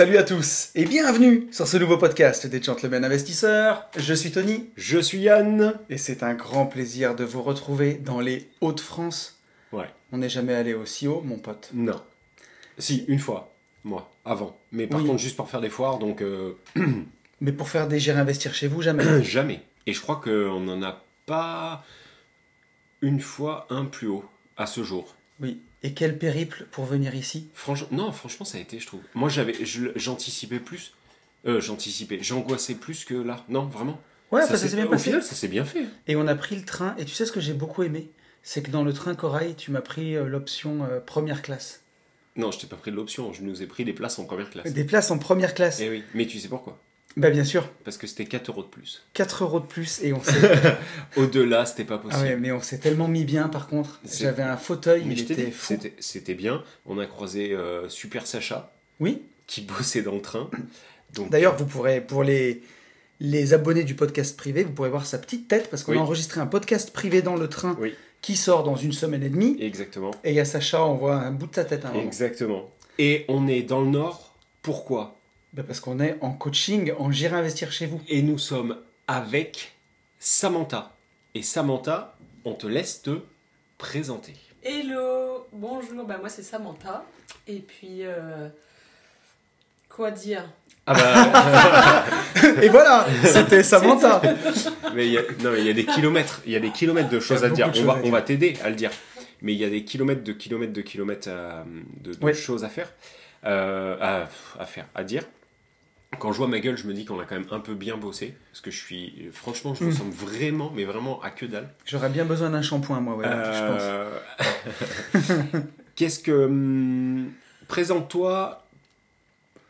Salut à tous et bienvenue sur ce nouveau podcast des Gentlemen Investisseurs. Je suis Tony Je suis Yann. et c'est un grand plaisir de vous retrouver dans les Hauts-de-France. Ouais. On n'est jamais allé aussi haut, mon pote. Non. Si, une fois. Moi, avant. Mais par Oui. contre, juste pour faire des foires, donc euh, Mais pour faire des gérer investir chez vous, jamais. jamais. Et je crois qu'on n'en a pas une fois un plus haut à ce jour. oui. Et quel périple pour venir ici? Franchement, non, franchement, ça a été, je trouve. Moi, j'avais, j'anticipais plus. Euh, j'anticipais, j'angoissais plus que là. Non, vraiment? Ouais, ça ça, s'est bien au passé. final, ça s'est bien fait. Et on a pris le train. Et tu sais ce que j'ai beaucoup aimé? C'est que dans le train Corail, tu m'as pris euh, l'option euh, première classe. Non, je t'ai pas pris l'option. Je nous ai pris des places en première classe. Des places en première classe. Eh oui, mais tu sais pourquoi? Bah bien sûr, Parce que c'était 4 euros de plus. 4 euros de plus et on s'est... Au-delà, c'était pas ah possible. ouais, mais on s'est tellement mis bien par contre. J'avais un fauteuil, Mais il était dit, fou. c'était, bien. On a croisé euh, Super Sacha, Oui, qui bossait dans le train. Donc, D'ailleurs, vous pourrez, pour les, les abonnés du podcast privé, vous pourrez voir sa petite tête parce qu'on Oui. a enregistré un podcast privé dans le train Oui. qui sort dans une semaine et demie. exactement. Et il y a Sacha, on voit un bout de sa tête à un moment. Exactement. Et on est dans le Nord. Pourquoi? Bah, parce qu'on est en coaching, en J'irai investir chez vous. Et nous sommes avec Samantha. Et Samantha, on te laisse te présenter. Hello, bonjour, bah moi c'est Samantha. Et puis, euh, quoi dire? Ah bah, Et voilà, c'était Samantha. mais il y a, non, mais il y a des kilomètres. Il y a des kilomètres de choses à dire. On va, on va t'aider à le dire. Mais il y a des kilomètres de kilomètres de kilomètres à- de, de Ouais. choses à faire. Euh, à, à faire, à dire. Quand je vois ma gueule, je me dis qu'on a quand même un peu bien bossé. Parce que je suis. Franchement, je ressemble vraiment, mais vraiment à que dalle. J'aurais bien besoin d'un shampoing, moi, ouais, je pense. Euh, Qu'est-ce que. hum, Présente-toi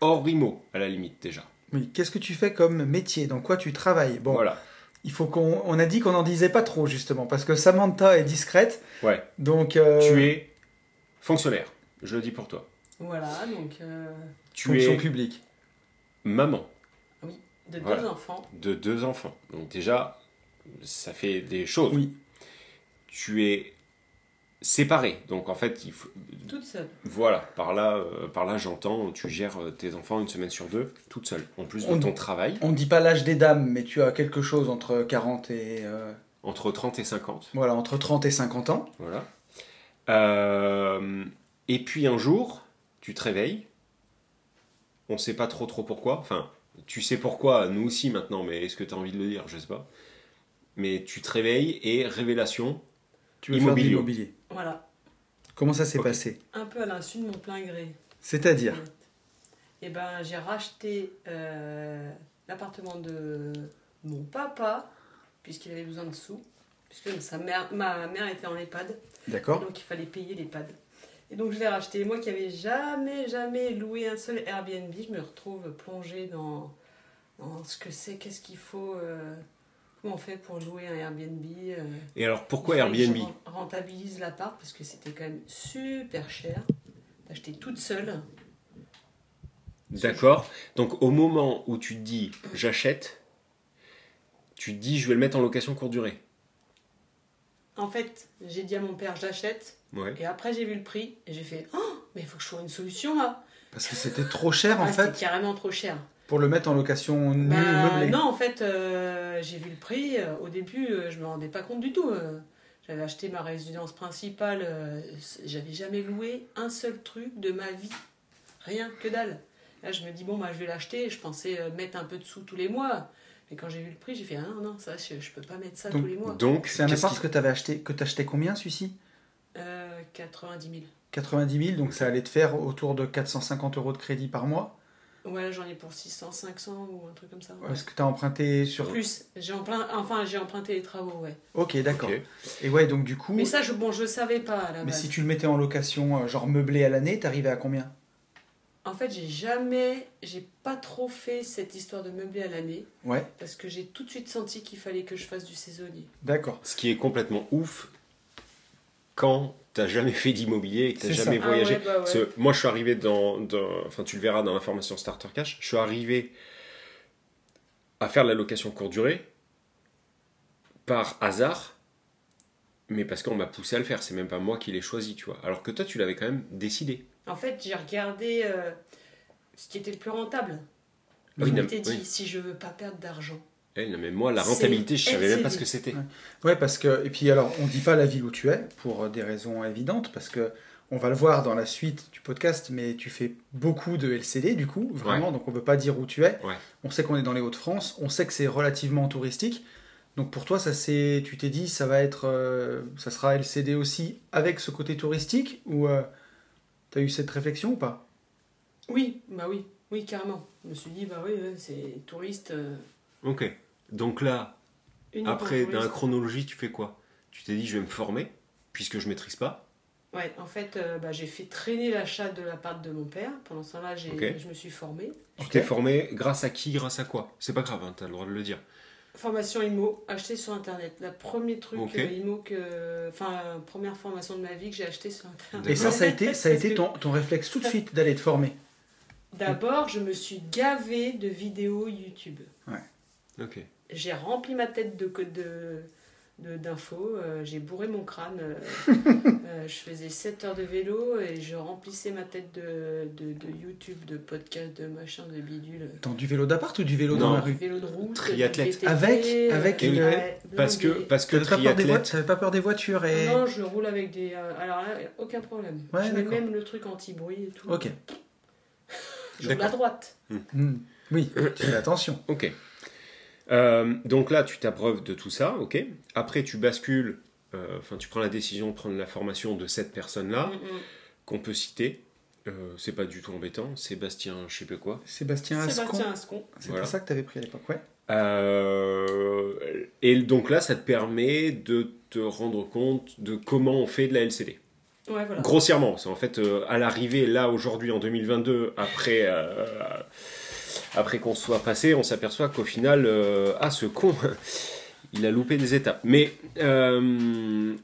hors Rimo, à la limite, déjà. Oui, qu'est-ce que tu fais comme métier? Dans quoi tu travailles? Bon, Voilà. il faut qu'on. On a dit qu'on n'en disait pas trop, justement, parce que Samantha est discrète. Ouais. Donc. euh, Tu es fonctionnaire. Je le dis pour toi. Voilà, donc euh, Tu Fonction es publique. Maman de deux Voilà. enfants. de deux enfants. Donc, déjà, ça fait des choses. Oui. Tu es séparé. Donc, en fait, il faut... Toute seule. voilà, par là, euh, par là j'entends, tu gères euh, tes enfants une semaine sur deux, toute seule. En plus de On- ton travail, On ne dit pas l'âge des dames, mais tu as quelque chose entre 40 et. euh, entre 30 et 50. voilà, entre 30 et 50 ans. Voilà. Euh, et puis un jour, tu te réveilles. On sait pas trop trop pourquoi. Enfin, tu sais pourquoi, nous aussi maintenant, mais est-ce que tu as envie de le dire? Je sais pas. Mais tu te réveilles et révélation. Tu veux faire de Immobilier. l'immobilier. Voilà, Comment ça s'est passé? Un peu à l'insu de mon plein gré. C'est-à-dire? Et ben j'ai racheté euh, l'appartement de mon papa, puisqu'il avait besoin de sous. Puisque sa mère, ma mère était en EHPAD. D'accord Donc il fallait payer l'EHPAD. Et donc je l'ai racheté. Moi qui avais jamais, jamais loué un seul Airbnb, je me retrouve plongée dans, dans ce que c'est, qu'est-ce qu'il faut, euh, comment on fait pour louer un Airbnb. euh, Et alors pourquoi Airbnb je ren- rentabilise l'appart parce que c'était quand même super cher d'acheter toute seule. D'accord. Donc au moment où tu te dis j'achète, tu te dis je vais le mettre en location courte durée. En fait, j'ai dit à mon père j'achète Ouais. et après j'ai vu le prix et j'ai fait oh mais il faut que je trouve une solution là. Parce que c'était trop cher en Ah, fait C'était carrément trop cher. pour le mettre en location nue Bah, meublée. non, en fait, euh, j'ai vu le prix. euh, au début, euh, je me rendais pas compte du tout. euh. J'avais acheté ma résidence principale. euh, J'avais jamais loué un seul truc de ma vie. Rien, que dalle. Là, je me dis, bon, bah, je vais l'acheter. Je pensais euh, mettre un peu de sous tous les mois. Mais quand j'ai vu le prix, j'ai fait, ah non, non, ça, je, je peux pas mettre ça Donc- tous les mois. Donc C'est un appart qui- que tu avais acheté, que tu achetais combien celui-ci? Euh, 90 000. 90 000, donc ça allait te faire autour de 450 euros de crédit par mois. Ouais, j'en ai pour 600, 500 ou un truc comme ça. ouais. Est-ce que tu as emprunté sur. Plus, j'ai emprunt- enfin j'ai emprunté les travaux, ouais. Ok, d'accord. Et ouais, donc du coup. Mais ça, je, bon, je savais pas à la Mais base. si tu le mettais en location, euh, genre meublé à l'année, t'arrivais à combien? En fait, j'ai jamais, j'ai pas trop fait cette histoire de meubler à l'année Ouais, parce que j'ai tout de suite senti qu'il fallait que je fasse du saisonnier. d'accord. Ce qui est complètement ouf quand t'as jamais fait d'immobilier et que t'as jamais ça. voyagé. Ah ouais, bah ouais. Moi, je suis arrivé dans, dans- Enfin, tu le verras dans la formation Starter Cash. Je suis arrivé à faire de la location courte durée par hasard, mais parce qu'on m'a poussé à le faire. C'est même pas moi qui l'ai choisi, tu vois. Alors que toi, tu l'avais quand même décidé. En fait, j'ai regardé euh, ce qui était le plus rentable. Oui, je m'étais dit, oui. si je veux pas perdre d'argent. Eh, non, mais moi, la rentabilité, je savais même pas ce que c'était. Ouais, parce que. Et puis alors, on dit pas la ville où tu es, pour euh, des raisons évidentes, parce que. On va le voir dans la suite du podcast, mais tu fais beaucoup de LCD du coup, vraiment, donc on ne veut pas dire où tu es. Ouais. On sait qu'on est dans les Hauts-de-France, on sait que c'est relativement touristique. Donc pour toi, ça c'est, tu t'es dit, ça va être, euh, ça sera LCD aussi avec ce côté touristique ou tu as eu cette réflexion ou pas? Oui, bah oui, oui, carrément. Je me suis dit, bah oui, c'est touriste. euh, Ok. Donc là, après, dans la chronologie, tu fais quoi? Tu t'es dit, je vais me former, puisque je maîtrise pas. Ouais, en fait, euh, bah, j'ai fait traîner l'achat de l'appart de mon père. Pendant ce temps-là, j'ai- Ok. je me suis formée. Tu t'es formé grâce à qui, grâce à quoi? C'est pas grave, hein, t'as le droit de le dire. Formation IMO, achetée sur Internet. La premier truc Ok. euh, IMO que... Enfin, première formation de ma vie que j'ai acheté sur Internet. Et ça, ça a été, ça a été ton, ton réflexe tout de suite d'aller te former. D'abord, je me suis gavée de vidéos YouTube. Ok. J'ai rempli ma tête de de d'infos, euh, j'ai bourré mon crâne, euh, euh, je faisais 7 heures de vélo et je remplissais ma tête de, de, de YouTube, de podcast, de machin, de bidule. Dans du vélo d'appart ou du vélo dans Non. la Du rue vélo de route, Triathlète. Avec- euh, avec une- ouais, Parce que, parce que T'avais pas, peur des voitures, triathlète, t'avais pas peur des voitures et... Non, je roule avec des. euh, alors là, aucun problème. Ouais, je mets même le truc anti-bruit et tout. Ok. Je roule à droite. Hmm. Oui, tu fais attention. Ok. Euh, donc là, tu t'abreuves de tout ça, ok. Après, tu bascules, euh, enfin, tu prends la décision de prendre la formation de cette personne-là, Mm, mm. qu'on peut citer. Euh, c'est pas du tout embêtant, Sébastien, je sais pas quoi. Sébastien Ascon, Sébastien Ascon. c'est Voilà. pour ça que t'avais pris à l'époque, ouais. Euh, et donc là, ça te permet de te rendre compte de comment on fait de la LCD. Ouais, voilà. Grossièrement, c'est en fait euh, à l'arrivée là aujourd'hui en 2022, après, euh, après qu'on soit passé, on s'aperçoit qu'au final, euh, ah ce con, il a loupé des étapes. Mais, euh,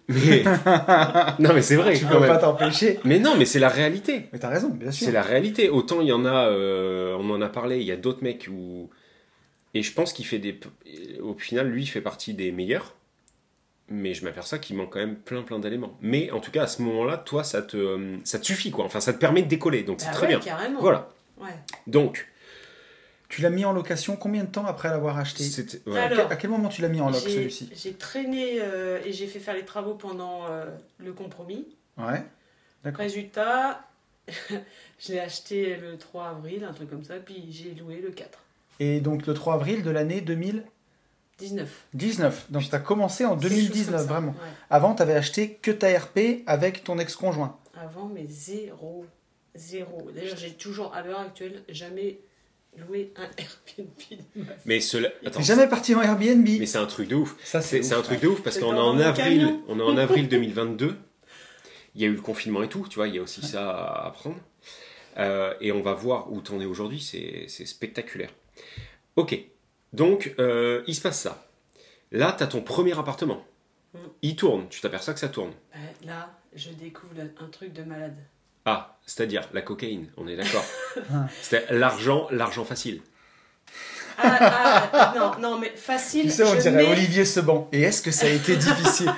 mais non mais c'est vrai Tu peux même. pas t'empêcher. Mais non, mais c'est la réalité. Mais t'as raison, bien sûr. C'est la réalité. Autant il y en a, euh, on en a parlé, il y a d'autres mecs où. Et je pense qu'il fait des. Au final, lui, il fait partie des meilleurs. Mais je m'aperçois qu'il manque quand même plein plein d'éléments. Mais en tout cas, à ce moment-là, toi, ça te, ça te suffit, quoi. Enfin, ça te permet de décoller. Donc c'est Bah très ouais, bien. carrément. Voilà. Ouais. Donc, Tu l'as mis en location combien de temps après l'avoir acheté. Alors, quel, à quel moment tu l'as mis en loc celui-ci J'ai traîné euh, et j'ai fait faire les travaux pendant euh, le compromis. Ouais. D'accord. Résultat, je l'ai acheté le 3 avril, un truc comme ça, puis j'ai loué le 4. Et donc le 3 avril de l'année 2019. 19. Donc tu as commencé en Quelque chose 2019, comme ça. vraiment. Ouais. Avant, tu avais acheté que ta RP avec ton ex-conjoint. Avant, mais zéro. Zéro. D'ailleurs, j'ai toujours, à l'heure actuelle, jamais loué un Airbnb. Mais cela. Attends. Jamais parti en Airbnb Mais c'est un truc de ouf. Ça, C'est un truc de ouf parce qu'on est en avril, on est en avril 2022. Il y a eu le confinement et tout, tu vois, il y a aussi ça à apprendre. Euh, et on va voir où t'en es aujourd'hui, c'est spectaculaire. Ok, donc euh, il se passe ça. Là, t'as ton premier appartement. Mm. Il tourne, tu t'aperçois que ça tourne. Ouais, Là, je découvre un truc de malade. Ah, c'est-à-dire la cocaïne, on est d'accord. Ah. C'était l'argent, l'argent facile. Ah, ah, non, non, mais facile. Tu sais, on je dirait mets- Olivier Seban. Et est-ce que ça a été difficile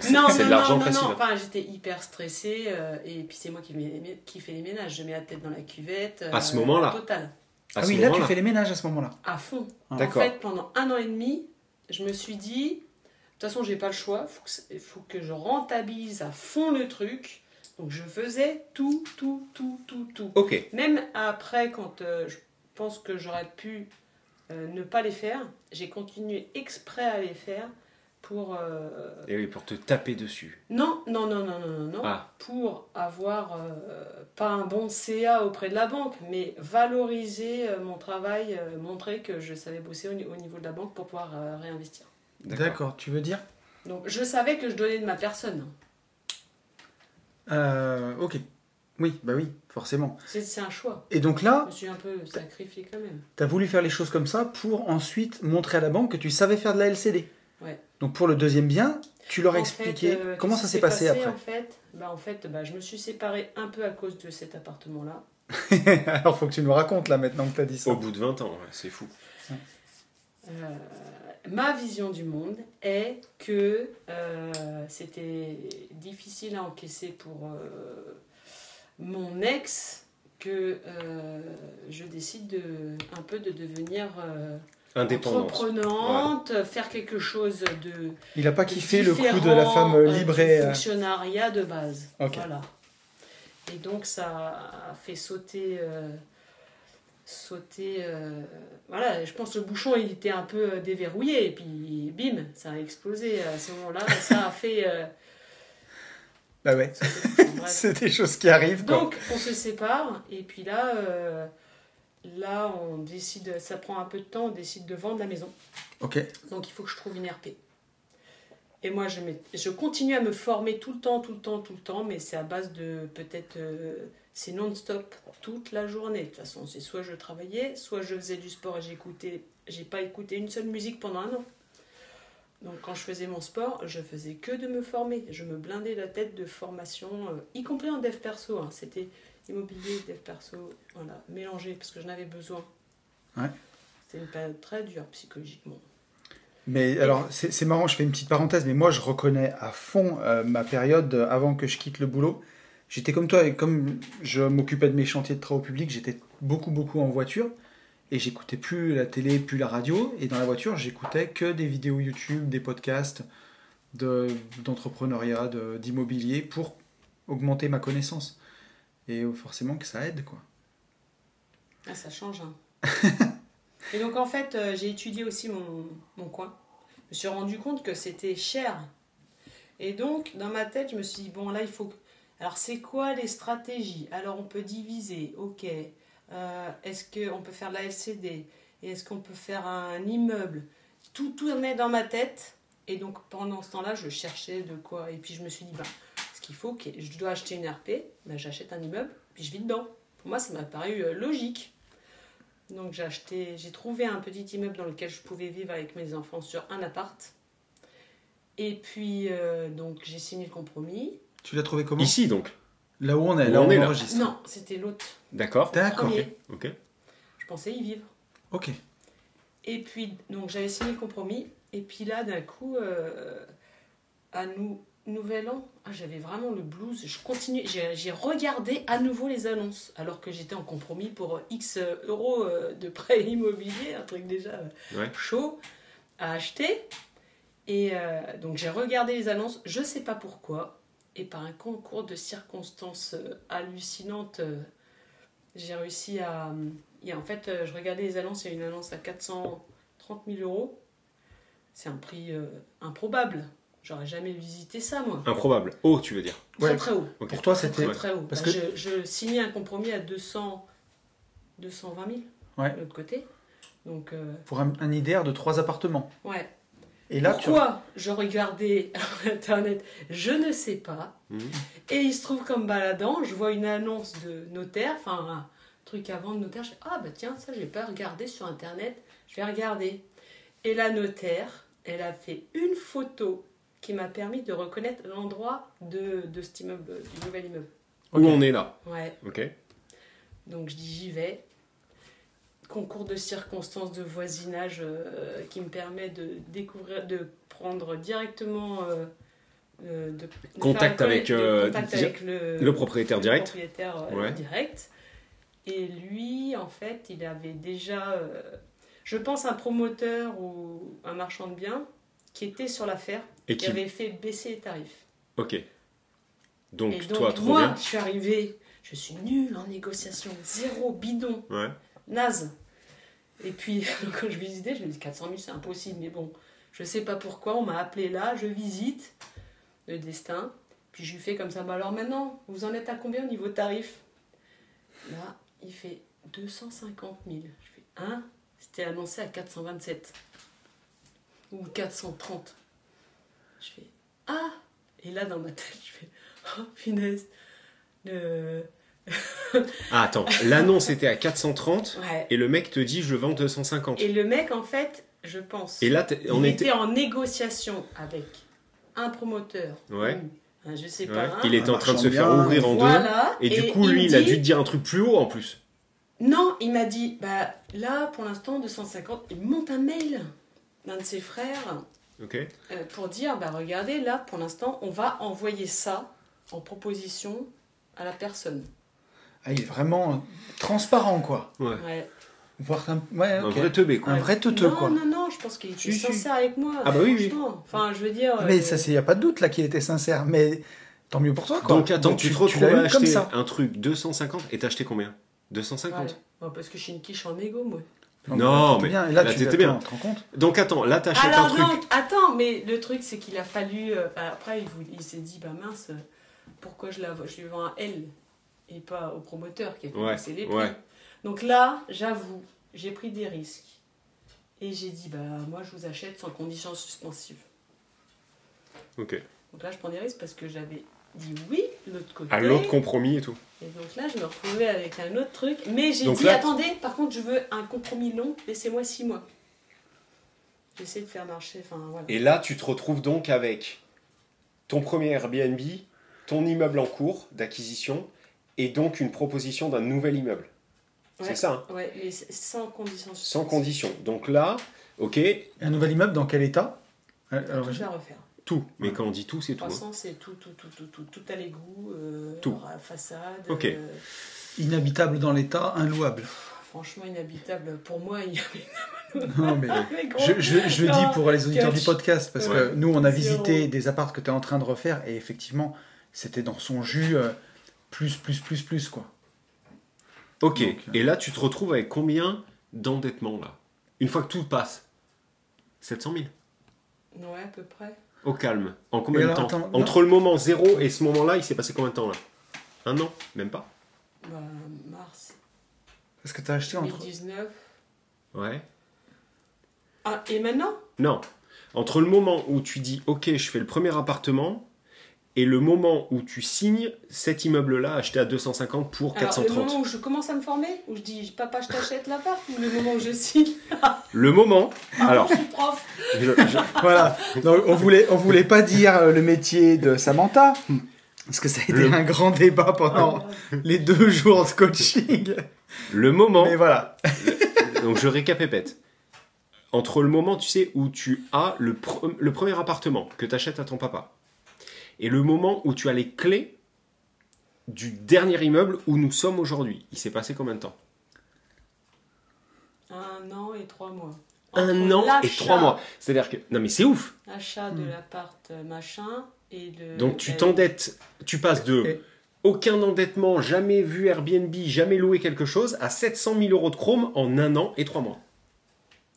C'est Non, c'est non, de l'argent non, non, facile. non. Enfin, j'étais hyper stressée euh, et puis c'est moi qui, fais les ménages. Je mets la tête dans la cuvette. À ce moment-là. Total. À Ah ce oui, là, tu moment-là. fais les ménages à ce moment-là. À fond. Ah. En D'accord. fait, pendant un an et demi, je me suis dit, de toute façon, j'ai pas le choix. Faut c'est- faut que je rentabilise à fond le truc. Donc, je faisais tout, tout, tout, tout, tout. Ok, Même après, quand euh, je pense que j'aurais pu euh, ne pas les faire, j'ai continué exprès à les faire pour. euh, Et oui, pour te taper dessus. Non, non, non, non, non, non, non. Ah, Pour avoir euh, pas un bon CA auprès de la banque, mais valoriser euh, mon travail, euh, montrer que je savais bosser au, ni- au niveau de la banque pour pouvoir euh, réinvestir. d'accord. D'accord, tu veux dire? Donc je savais que je donnais de ma personne. Euh, Ok. Oui, bah oui, forcément. C'est un choix. Et donc Je là, me suis un peu sacrifié quand même. tu as voulu faire les choses comme ça pour ensuite montrer à la banque que tu savais faire de la LCD. Ouais. Donc pour le deuxième bien, tu leur as expliqué fait, euh, comment ça s'est passé, après. En fait, bah, en fait bah, je me suis séparée un peu à cause de cet appartement-là. Alors faut que tu nous racontes là maintenant que tu as dit ça. Au bout de 20 ans, ouais, c'est fou. Euh, ma vision du monde est que euh, c'était difficile à encaisser pour euh, mon ex que euh, je décide de, un peu de devenir euh, Indépendante. entreprenante, faire quelque chose de Il a pas kiffé le coup de la femme euh, fonctionnariat de base. Voilà. Et donc ça a fait sauter, euh, sauter. euh, voilà, je pense que le bouchon il était un peu euh, déverrouillé et puis bim, ça a explosé à ce moment-là. ça a fait. euh, Bah ouais, c'est des choses qui arrivent. quoi. Donc on se sépare et puis là, euh, là on décide, ça prend un peu de temps, on décide de vendre la maison. Ok. Donc il faut que je trouve une RP. Et moi, je, je continue à me former tout le temps, tout le temps, tout le temps, mais c'est à base de peut-être. C'est non-stop toute la journée. De toute façon, c'est soit je travaillais, soit je faisais du sport et j'écoutais. J'ai pas écouté une seule musique pendant un an. Donc quand je faisais mon sport, je faisais que de me former. Je me blindais la tête de formation, euh, y compris en dev perso. hein. C'était immobilier, dev perso, voilà, mélangé parce que j'en avais besoin. Ouais. C'était une période très dure psychologiquement. Mais alors, c'est c'est marrant, je fais une petite parenthèse, mais moi je reconnais à fond euh, ma période euh, avant que je quitte le boulot. J'étais comme toi, et comme je m'occupais de mes chantiers de travaux publics, j'étais beaucoup, beaucoup en voiture. Et j'écoutais plus la télé, plus la radio. Et dans la voiture, j'écoutais que des vidéos YouTube, des podcasts de- d'entrepreneuriat, de- d'immobilier pour augmenter ma connaissance. Et forcément que ça aide, quoi. Ah, ça change. hein. et donc, en fait, euh, j'ai étudié aussi mon, mon coin. Je me suis rendu compte que c'était cher. Et donc, dans ma tête, je me suis dit, bon, là, il faut. Alors, c'est quoi les stratégies? Alors, on peut diviser, ok. Euh, est-ce qu'on peut faire de la LCD Et est-ce qu'on peut faire un immeuble? Tout tournait dans ma tête. Et donc, pendant ce temps-là, je cherchais de quoi. Et puis, je me suis dit, ben, ce qu'il faut, que je dois acheter une RP, ben, j'achète un immeuble, puis je vis dedans. Pour moi, ça m'a paru euh, logique. Donc j'ai acheté, j'ai trouvé un petit immeuble dans lequel je pouvais vivre avec mes enfants sur un appart. Et puis euh, donc j'ai signé le compromis. Tu l'as trouvé comment Ici donc. Là où on est, Où là où on on est, là. enregistre. Non, c'était l'autre. D'accord. D'accord. Premier. Ok. Je pensais y vivre. Ok. Et puis donc j'avais signé le compromis. Et puis là d'un coup, euh, à nous Nouvel An, ah, j'avais vraiment le blues. Je continue, j'ai regardé à nouveau les annonces alors que j'étais en compromis pour euh, X euros euh, de prêt immobilier, un truc déjà Ouais. chaud à acheter. Et euh, donc j'ai regardé les annonces, je sais pas pourquoi, et par un concours de circonstances euh, hallucinantes, euh, j'ai réussi à. Et en fait, euh, je regardais les annonces, il y a une annonce à 430 000 euros. C'est un prix euh, improbable. J'aurais jamais visité ça, moi. Improbable. Oh, tu veux dire. Très Ouais. très haut. Pour toi, c'était. très, très haut. parce Bah, que- je, je signais un compromis à 200, 220 000 Ouais. de l'autre côté. Donc, euh, Pour un, un IDR de trois appartements. ouais. Et là, tu... Pourquoi je regardais Internet Je ne sais pas. Mhm. Et il se trouve comme baladant, je vois une annonce de notaire, enfin un truc à vendre notaire. Je fais Ah bah tiens, ça j'ai pas regardé sur Internet, je vais regarder. Et la notaire, elle a fait une photo qui m'a permis de reconnaître l'endroit de, de cet immeuble, du nouvel immeuble. Où on est là. Ouais. Ok. Donc je dis j'y vais. Concours de circonstances de voisinage euh, qui me permet de découvrir, de prendre directement euh, euh, de, de Contact avec, de contact di- avec le, Le propriétaire le direct. propriétaire Ouais. direct. Et lui, en fait, il avait déjà, je pense, un promoteur ou un marchand de biens qui était sur l'affaire, Et qui qui. avait fait baisser les tarifs. Ok. Donc, et toi, donc, trop moi, bien. je suis arrivée, je suis nulle en négociation, zéro bidon Ouais. naze. Et puis, quand je visitais, je me dis 400 000, c'est impossible. Mais bon, Je sais pas pourquoi, on m'a appelé là, je visite le destin. Puis je lui fais comme ça, bah alors maintenant, vous en êtes à combien au niveau tarif? Là, il fait 250 000. Je fais, hein? C'était annoncé à 427. Ou 430. Je fais, ah Et là, dans ma tête, je fais, oh, finesse. Le... Ah, attends, l'annonce était à 430 Ouais. et le mec te dit je vends 250. Et le mec, en fait, je pense, Et là, on était. était en négociation avec un promoteur. Ouais. ou un je sais Ouais, pas. un. Il était en train de se faire bien, ouvrir en deux. Voilà. Et du coup, il lui, il a dit- dû te dire un truc plus haut en plus. Non, il m'a dit, bah là, pour l'instant, 250. Il monte un mail d'un de ses frères Ok euh, pour dire, bah regardez, là, pour l'instant, on va envoyer ça en proposition à la personne. Ah, il est vraiment transparent, quoi. Ouais. Ouais. Voire un, ouais, Un vrai teubé, quoi. Un vrai teuteux, non, quoi. non, non, je pense qu'il était Si, si. sincère avec moi. Ah bah oui, oui. franchement. Enfin, je veux dire. Mais euh, ça, il n'y a pas de doute là qu'il était sincère. Mais tant mieux pour toi, quoi. Donc attends, tu, te retrouves à eu comme acheter ça. un truc 250 et t'as acheté combien? 250 ouais. Parce que je suis une quiche en égo, moi. Non, mais bien. Et là, là, tu bien. Tu te rends compte? Donc attends, là t'achètes un Alors truc. non, attends, mais le truc c'est qu'il a fallu. euh, après, il, s'est dit, bah mince, pourquoi je, la, je lui vends un L et pas au promoteur qui a fait Ouais, les prix. ouais. Donc là, j'avoue, j'ai pris des risques. Et j'ai dit, bah moi je vous achète sans condition suspensive. Ok. Donc là, je prends des risques parce que j'avais dit oui de l'autre côté. À l'autre compromis et tout. Et donc là, je me retrouvais avec un autre truc. Mais j'ai dit, là- attendez, par contre, je veux un compromis long, laissez-moi six mois. J'essaie de faire marcher, enfin voilà. Et là, tu te retrouves donc avec ton premier Airbnb, ton immeuble en cours d'acquisition et donc une proposition d'un nouvel immeuble. Ouais. C'est ça, hein Ouais, mais sans condition sans condition. Donc là, ok, Un nouvel immeuble dans quel état? Euh, alors, Tout à refaire. tout. Mais quand on dit tout, c'est tout. hein. 300, c'est tout, tout, tout, tout, tout, tout à l'égout, euh, Tout. la façade. Ok. euh, Inhabitable dans l'état, inlouable. franchement, inhabitable. Pour moi, il y Non, mais. gros- Je, je- je le dis pour les auditeurs catch. du podcast, parce Ouais. que nous, on a Zéro. visité des apparts que tu es en train de refaire, et effectivement, c'était dans son jus, euh, plus, plus, plus, plus, quoi. Ok. Donc, Et là, tu te retrouves avec combien d'endettement là? Une fois que tout passe 700 000. Ouais, à peu près. Au calme. En combien de temps? attends. Entre le moment zéro et ce moment-là, il s'est passé combien de temps là? Un an? Même pas? Bah, mars Parce que tu as acheté entre. 2019. Ouais. Ah, et maintenant? Non. Entre le moment où tu dis ok, je fais le premier appartement et le moment où tu signes cet immeuble-là acheté à 250 pour Alors, le 430. moment où je commence à me former, où je dis papa, je t'achète l'appart, ou le moment où je signe, Le moment. Alors, je suis prof. je- je- Voilà. Donc, on voulait, on voulait pas dire euh, le métier de Samantha, parce que ça a été Le- un grand débat pendant les deux jours de coaching. le moment. Mais voilà. Donc je récapépète. Entre le moment, tu sais, où tu as le, le premier appartement que tu achètes à ton papa et le moment où tu as les clés du dernier immeuble où nous sommes aujourd'hui, il s'est passé combien de temps? Un an et trois mois. Un Entre an et trois mois. C'est-à-dire que. Non mais c'est ouf Achat de Hmm. l'appart euh, machin et de. Donc tu t'endettes, tu passes de Et- aucun endettement, jamais vu Airbnb, jamais loué quelque chose, à 700 000 euros de chrome en un an et trois mois.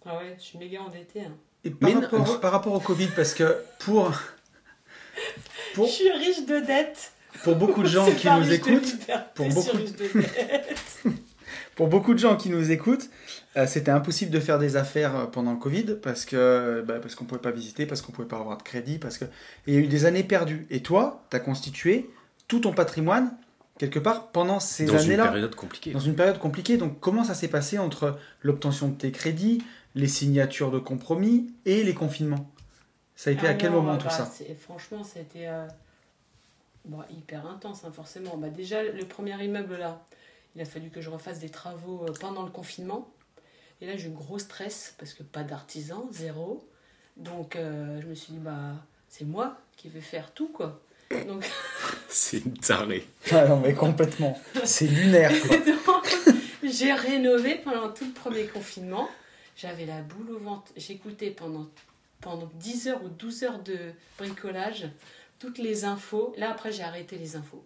Ah ouais, je suis méga endettée. hein. Et par, Mais non. rapport, par rapport au Covid, parce que pour, Pour- Je suis riche de dettes. pour beaucoup de gens qui nous écoutent, pour beaucoup- de dettes. Pour beaucoup de gens qui nous écoutent, euh, c'était impossible de faire des affaires euh, pendant le Covid parce que bah, parce qu'on pouvait pas visiter, parce qu'on pouvait pas avoir de crédit, parce que et il y a eu des années perdues. Et toi, tu as constitué tout ton patrimoine quelque part pendant ces Dans une années-là, période compliquée. dans une période compliquée. Donc comment ça s'est passé entre l'obtention de tes crédits, les signatures de compromis et les confinements? Ça a été à quel Alors, moment bah, tout ça? c'est- Franchement, c'était euh, bon, hyper intense, hein, forcément. Bah, déjà, le premier immeuble là, il a fallu que je refasse des travaux euh, pendant le confinement. Et là, j'ai eu gros stress parce que pas d'artisan, zéro. Donc, euh, je me suis dit, bah, c'est moi qui vais faire tout, quoi. Donc, C'est une tarée. Ah non mais complètement, c'est lunaire. Quoi. J'ai rénové pendant tout le premier confinement. J'avais la boule au ventre. J'écoutais pendant, pendant 10 heures ou 12 heures de bricolage toutes les infos. Là, après, j'ai arrêté les infos.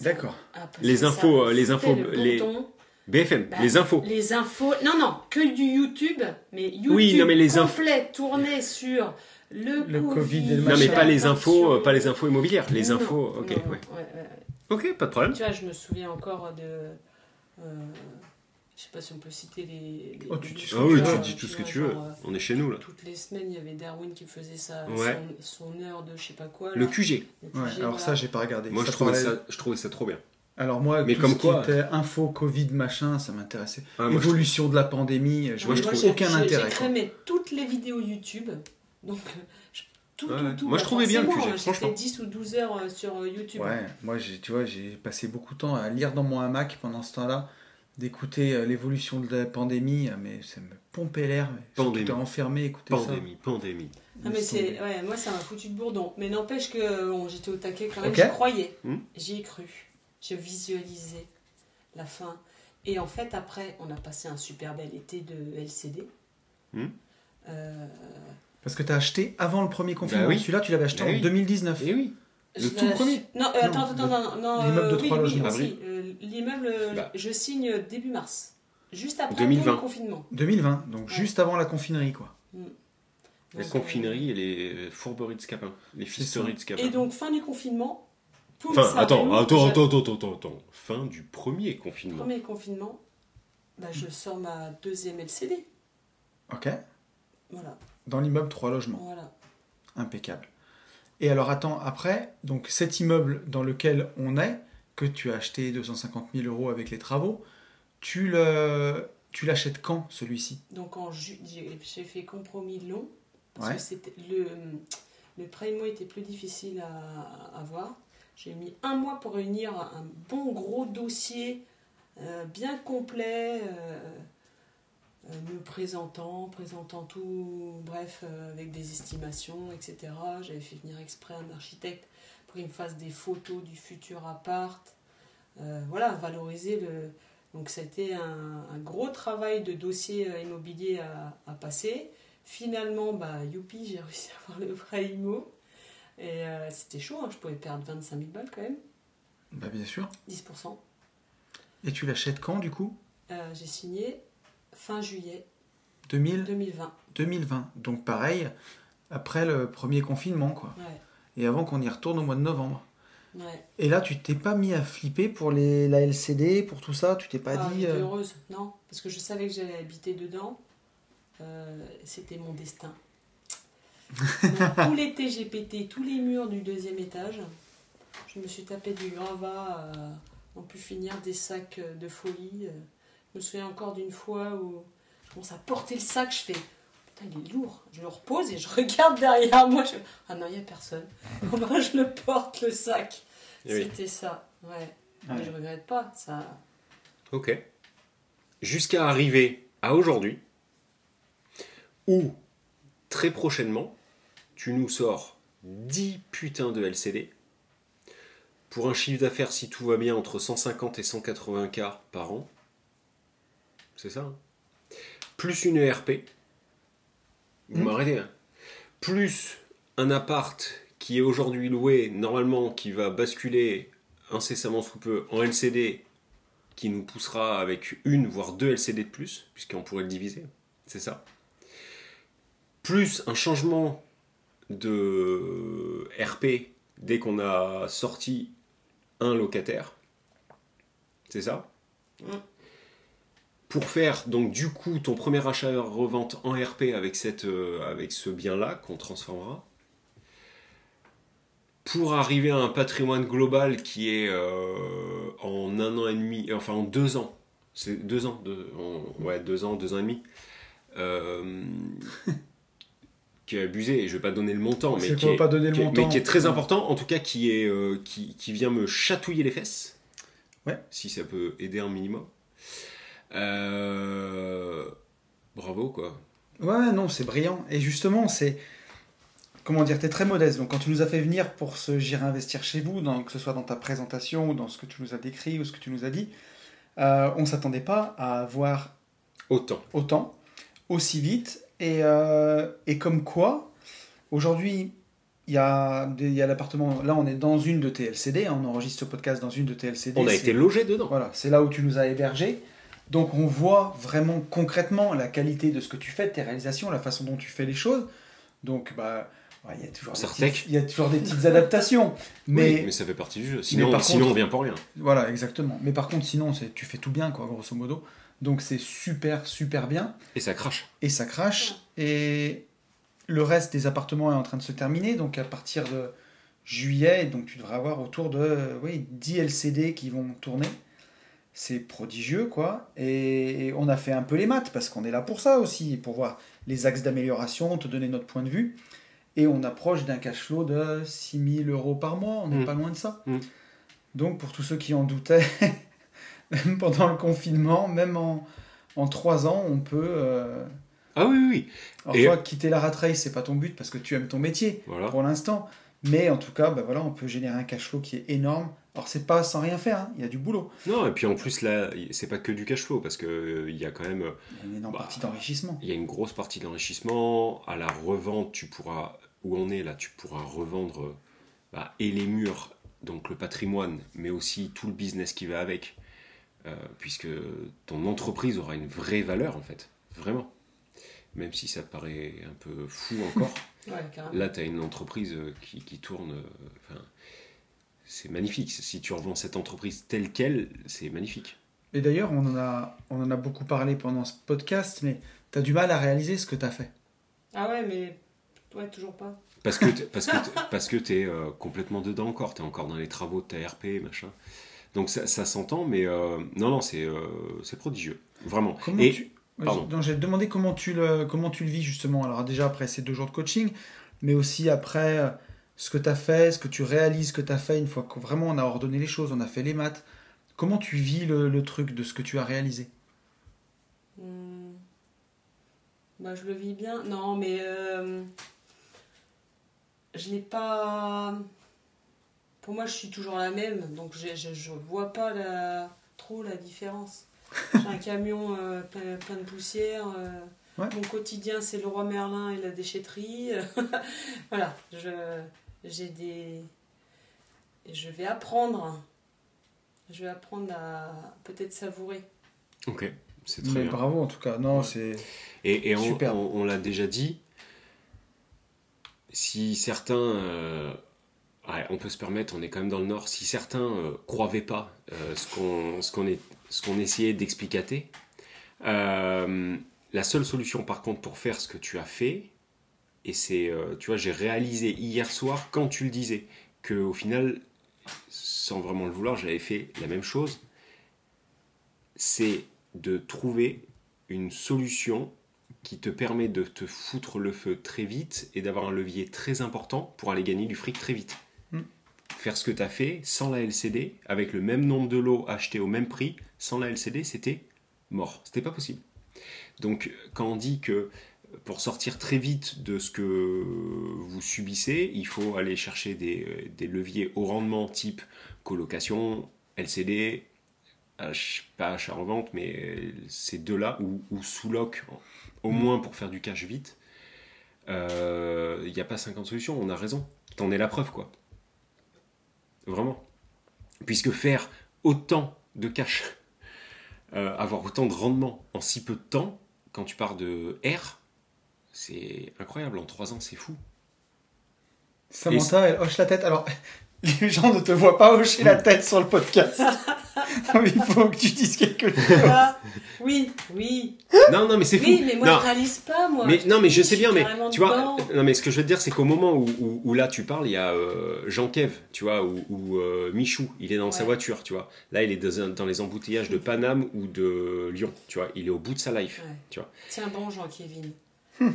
D'accord. ah, parce Les infos, euh, les infos, le les- bourdon. BFM, Bah, les infos. Les infos. Non, non, que du YouTube. Mais YouTube Oui, non, mais les infos- complet tourné sur le, Le Covid. Covid et le Non, mais pas les infos, euh, pas les infos immobilières, les Non, infos. Ok, non, ouais. ouais, ouais, ouais. Ok, pas de problème. Tu vois, je me souviens encore de. euh, je sais pas si on peut citer les. les- Oh, tu dis ce Ah oui, tu dis tout ce que tu veux. genre, euh, On est chez nous là. Toutes les semaines, il y avait Darwin qui faisait sa, Ouais. son, son heure de je sais pas quoi. Le. QG. Le Ouais, alors voilà. ça, j'ai pas regardé. Moi, Ça je trouvais, parlait- ça, je trouvais ça trop bien. Alors moi, Mais tout comme ce quoi- qui était info, Covid, machin, ça m'intéressait. Ah, je- Évolution de la pandémie, je vois aucun intérêt. J'ai crémé toutes les vidéos YouTube. Donc, euh, je- tout, Ouais, tout, ouais. tout. Moi, je bah, trouvais bien le QG, hein, franchement. J'étais 10 ou 12 heures euh, sur euh, YouTube. Ouais, moi, j'ai, tu vois, j'ai passé beaucoup de temps à lire dans mon hamac pendant ce temps-là, d'écouter euh, l'évolution de la pandémie, euh, mais ça me pompait l'air. Pandémie. enfermé, écouter Pandémie, pandémie. Ah, mais c'est, ouais, moi, ça m'a foutu de bourdon. Mais n'empêche que bon, j'étais au taquet quand même, Ok. j'y croyais. Hmm. J'y ai cru. Je visualisais la fin. Et en fait, après, on a passé un super bel été de LCD. Hmm. Euh, Parce que t'as acheté avant le premier confinement. Bah oui. Celui-là, tu l'avais acheté Bah en oui. 2019. Et oui. Le je tout premier. Non, euh, attends, attends, non, non. l'immeuble de euh, trois oui, logements. Euh, L'immeuble, euh, Bah. je signe début mars. Juste après 2020. le confinement. 2020, donc Ouais. juste avant la confinerie, quoi. La Donc, confinerie et les fourberies de Scapin. Les fisteries de Scapin. Et donc, fin du confinement. poum, Enfin, ça attends, attends, attends, attends, attends, attends. Fin du premier confinement. Premier confinement, bah, je sors ma deuxième LCD. Ok Voilà, Dans l'immeuble, trois logements. voilà. Impeccable. Et alors, attends, après, donc cet immeuble dans lequel on est, que tu as acheté 250 000 euros avec les travaux, tu le, tu l'achètes quand, celui-ci? Donc en j'ai fait compromis long parce Ouais. que c'était le, le prêt immo était plus difficile à avoir. J'ai mis un mois pour réunir un bon gros dossier euh, bien complet, euh, euh, me présentant, présentant tout, bref, euh, avec des estimations, etc. J'avais fait venir exprès un architecte pour qu'il me fasse des photos du futur appart. Euh, voilà, valoriser le, donc c'était un, un gros travail de dossier euh, immobilier à, à passer. Finalement, bah, youpi, j'ai réussi à avoir le prêt IMO. Et euh, c'était chaud, hein, je pouvais perdre 25 000 balles quand même, Bah, bien sûr. 10%. Et tu l'achètes quand, du coup? Euh, j'ai signé fin juillet 2000, 2020. 2020. Donc, pareil, après le premier confinement, quoi. Ouais, Et avant qu'on y retourne au mois de novembre. ouais. Et là, tu t'es pas mis à flipper pour les, la LCD, pour tout ça Tu t'es pas Ah, dit. euh, heureuse, non, parce que je savais que j'allais habiter dedans. Euh, c'était mon destin. Donc, tout l'été, j'ai pété tous les murs du deuxième étage. Je me suis tapé du gravat, euh, en plus finir des sacs euh, de folie. euh. Je me souviens encore d'une fois où je commence à porter le sac, je fais Putain, il est lourd. Je le repose et je regarde derrière moi. Je... Ah non, il n'y a personne. Moi, je le porte, le sac. Eh oui. C'était ça, ouais. Mais Ouais. je regrette pas, ça. Ok. Jusqu'à arriver à aujourd'hui, où très prochainement, tu nous sors 10 putains de LCD pour un chiffre d'affaires, si tout va bien, entre 150 et 180 k par an. C'est ça hein Plus une ERP. Vous Hmm. m'arrêtez hein Plus un appart qui est aujourd'hui loué, normalement, qui va basculer incessamment sous peu en LCD qui nous poussera avec une voire deux LCD de plus, puisqu'on pourrait le diviser, c'est ça. Plus un changement de RP dès qu'on a sorti un locataire, c'est ça. Mm. Pour faire donc du coup ton premier achat-revente en RP avec, cette, euh, avec ce bien-là qu'on transformera, pour arriver à un patrimoine global qui est euh, en un an et demi, enfin en deux ans, c'est deux ans, deux, en- ouais, deux ans, deux ans et demi, euh, qui est abusé, et je vais pas donner le montant, mais qui, est, pas donner le qui est- montant mais qui est très important, en tout cas qui, est, euh, qui, qui vient me chatouiller les fesses, Ouais. si ça peut aider un minimum. Euh, bravo quoi. Ouais, non, c'est brillant. Et justement, c'est. Comment dire, t'es très modeste. Donc, quand tu nous as fait venir pour ce J'irai investir chez vous, dans, que ce soit dans ta présentation ou dans ce que tu nous as décrit ou ce que tu nous as dit, euh, on s'attendait pas à avoir Autant. autant, aussi vite. Et, euh, et comme quoi, aujourd'hui, il y a, des- il y a l'appartement. Là, on est dans une de tes LCD. hein, on enregistre ce podcast dans une de tes LCD. On a été logé dedans. Voilà, c'est là où tu nous as hébergés. Donc on voit vraiment concrètement la qualité de ce que tu fais, de tes réalisations, la façon dont tu fais les choses. Donc bah ouais, il y a toujours petites- y a toujours des petites adaptations. Mais, Mais, mais ça fait partie du jeu. Sinon, par sinon contre- on vient pour rien. voilà, exactement. Mais par contre, sinon, c'est- tu fais tout bien, quoi, grosso modo. Donc c'est super, super bien. Et ça crache. Et ça crache. Et le reste des appartements est en train de se terminer. Donc à partir de juillet, donc tu devrais avoir autour de oui, 10 LCD qui vont tourner. C'est prodigieux, quoi. Et on a fait un peu les maths, parce qu'on est là pour ça aussi, pour voir les axes d'amélioration, te donner notre point de vue. Et on approche d'un cash flow de 6 000 euros par mois, on n'est Mm. pas loin de ça. Mm. Donc pour tous ceux qui en doutaient, même pendant le confinement, même en, en 3 ans, on peut... euh, Ah oui, oui, oui. alors Et- toi, quitter la rat race, c'est pas ton but parce que tu aimes ton métier Voilà. pour l'instant. Mais en tout cas, bah voilà, on peut générer un cash flow qui est énorme. Alors c'est pas sans rien faire, hein, il y a du boulot. Non, et puis en plus, là, c'est pas que du cash flow, parce que euh, il y a quand même. Il y a une énorme Bah. partie d'enrichissement. Il y a une grosse partie d'enrichissement. À la revente, tu pourras, où on est là, tu pourras revendre bah, et les murs, donc le patrimoine, mais aussi tout le business qui va avec, euh, puisque ton entreprise aura une vraie valeur en fait, vraiment. Même si ça te paraît un peu fou encore, Ouais, là tu as une entreprise euh, qui, qui tourne. euh, c'est magnifique. Si tu revends cette entreprise telle qu'elle, c'est magnifique. Et d'ailleurs, on, en a, on en a beaucoup parlé pendant ce podcast, mais tu as du mal à réaliser ce que tu as fait. Ah ouais, mais ouais, toujours pas. Parce que t'es- parce que parce que t'es euh, complètement dedans encore, t'es encore dans les travaux de ta RP machin. Donc ça, ça s'entend, mais euh, non non c'est euh, c'est prodigieux, vraiment. Comment Et tu... pardon. J'ai demandé comment tu, le, comment tu le vis justement. Alors déjà après ces deux jours de coaching, mais aussi après euh, ce que tu as fait, ce que tu réalises que tu as fait une fois que vraiment on a ordonné les choses, on a fait les maths. Comment tu vis le, le truc de ce que tu as réalisé? Hmm. Bah, je le vis bien. Non, mais euh, je n'ai pas. Pour moi, je suis toujours la même, donc je, je vois pas la, trop la différence. J'ai un camion euh, plein, plein de poussière. euh, Ouais. Mon quotidien, c'est le roi Merlin et la déchetterie. voilà, je, j'ai des. et Je vais apprendre. Je vais apprendre à peut-être savourer. ok, c'est très Mais bien. bravo en tout cas. Non, Ouais. c'est Et, et on, Super. on- on l'a déjà dit, si certains, euh, ouais, on peut se permettre, on est quand même dans le Nord, si certains euh, croyaient pas euh, ce qu'on ce qu'on est- ce qu'on essayait d'expliquer, euh, la seule solution par contre pour faire ce que tu as fait, et c'est, euh, tu vois, j'ai réalisé hier soir quand tu le disais, que au final, sans vraiment le vouloir, j'avais fait la même chose, c'est de trouver une solution qui te permet de te foutre le feu très vite et d'avoir un levier très important pour aller gagner du fric très vite. Mm. Faire ce que tu as fait sans la LCD, avec le même nombre de lots achetés au même prix, sans la LCD, c'était mort. C'était pas possible. Donc, quand on dit que pour sortir très vite de ce que vous subissez, il faut aller chercher des, euh, des leviers au rendement type colocation, LCD, H- pas achat en vente, mais euh, ces deux-là, ou, ou sous loc, au moins pour faire du cash vite, euh, il n'y a pas 50 solutions, on a raison. T'en es la preuve, quoi. Vraiment. Puisque faire autant de cash, euh, avoir autant de rendement en si peu de temps, quand tu pars de R, c'est incroyable. En 3 ans, c'est fou. Samantha, elle hoche la tête. Alors, les gens ne te voient pas hocher la tête sur le podcast. Non, mais il faut que tu dises quelque chose. Ah, oui, oui, Non, non, mais c'est fou. oui, mais moi Non. je réalise pas, moi. Mais non, mais je sais bien, mais tu vois, dedans. non, mais ce que je veux te dire, c'est qu'au moment où, où- où là tu parles, il y a euh, Jean Kev, tu vois, ou, ou, euh, Michou, il est dans sa voiture, tu vois. Là, il est dans, les embouteillages de Paname ou de Lyon, tu vois. Il est au bout de sa life, Ouais. tu vois. Tiens bon, Jean-Kévin.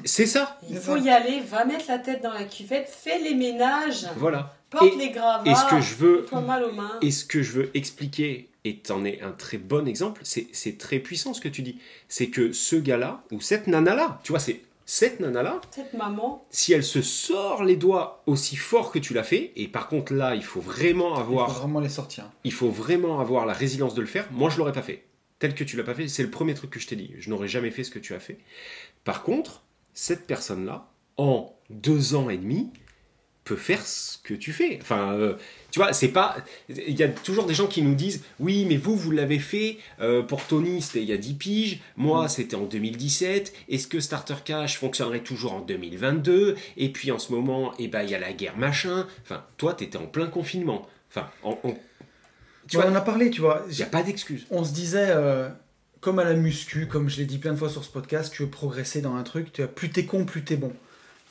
C'est ça, Il faut y aller, va mettre la tête dans la cuvette, fais les ménages, voilà. porte Et- les gravats, Et ce que je veux, mal aux mains. et ce que je veux expliquer, et t'en es un très bon exemple, c'est c'est très puissant ce que tu dis. C'est que ce gars-là, ou cette nana-là, tu vois, c'est cette nana-là, Cette maman, si elle se sort les doigts aussi fort que tu l'as fait, et par contre là, il faut vraiment Il avoir faut vraiment les sortir. il faut vraiment avoir la résilience de le faire. Moi, je l'aurais pas fait. Tel que tu l'as pas fait, c'est le premier truc que je t'ai dit. Je n'aurais jamais fait ce que tu as fait. Par contre, cette personne-là, en deux ans et demi, peut faire ce que tu fais. Enfin, euh, tu vois, c'est pas. Il y a toujours des gens qui nous disent Oui, mais vous, vous l'avez fait. euh, pour Tony, c'était il y a 10 piges. Moi, c'était en 2017. Est-ce que Starter Cash fonctionnerait toujours en 2022 Et puis en ce moment, eh ben, il y a la guerre machin. Enfin, toi, t'étais en plein confinement. Enfin, en- en- Tu vois, on en a parlé, tu vois. il n'y a pas d'excuse. On se disait, euh, comme à la muscu, comme je l'ai dit plein de fois sur ce podcast, tu veux progresser dans un truc, tu vois, plus t'es con, plus t'es bon.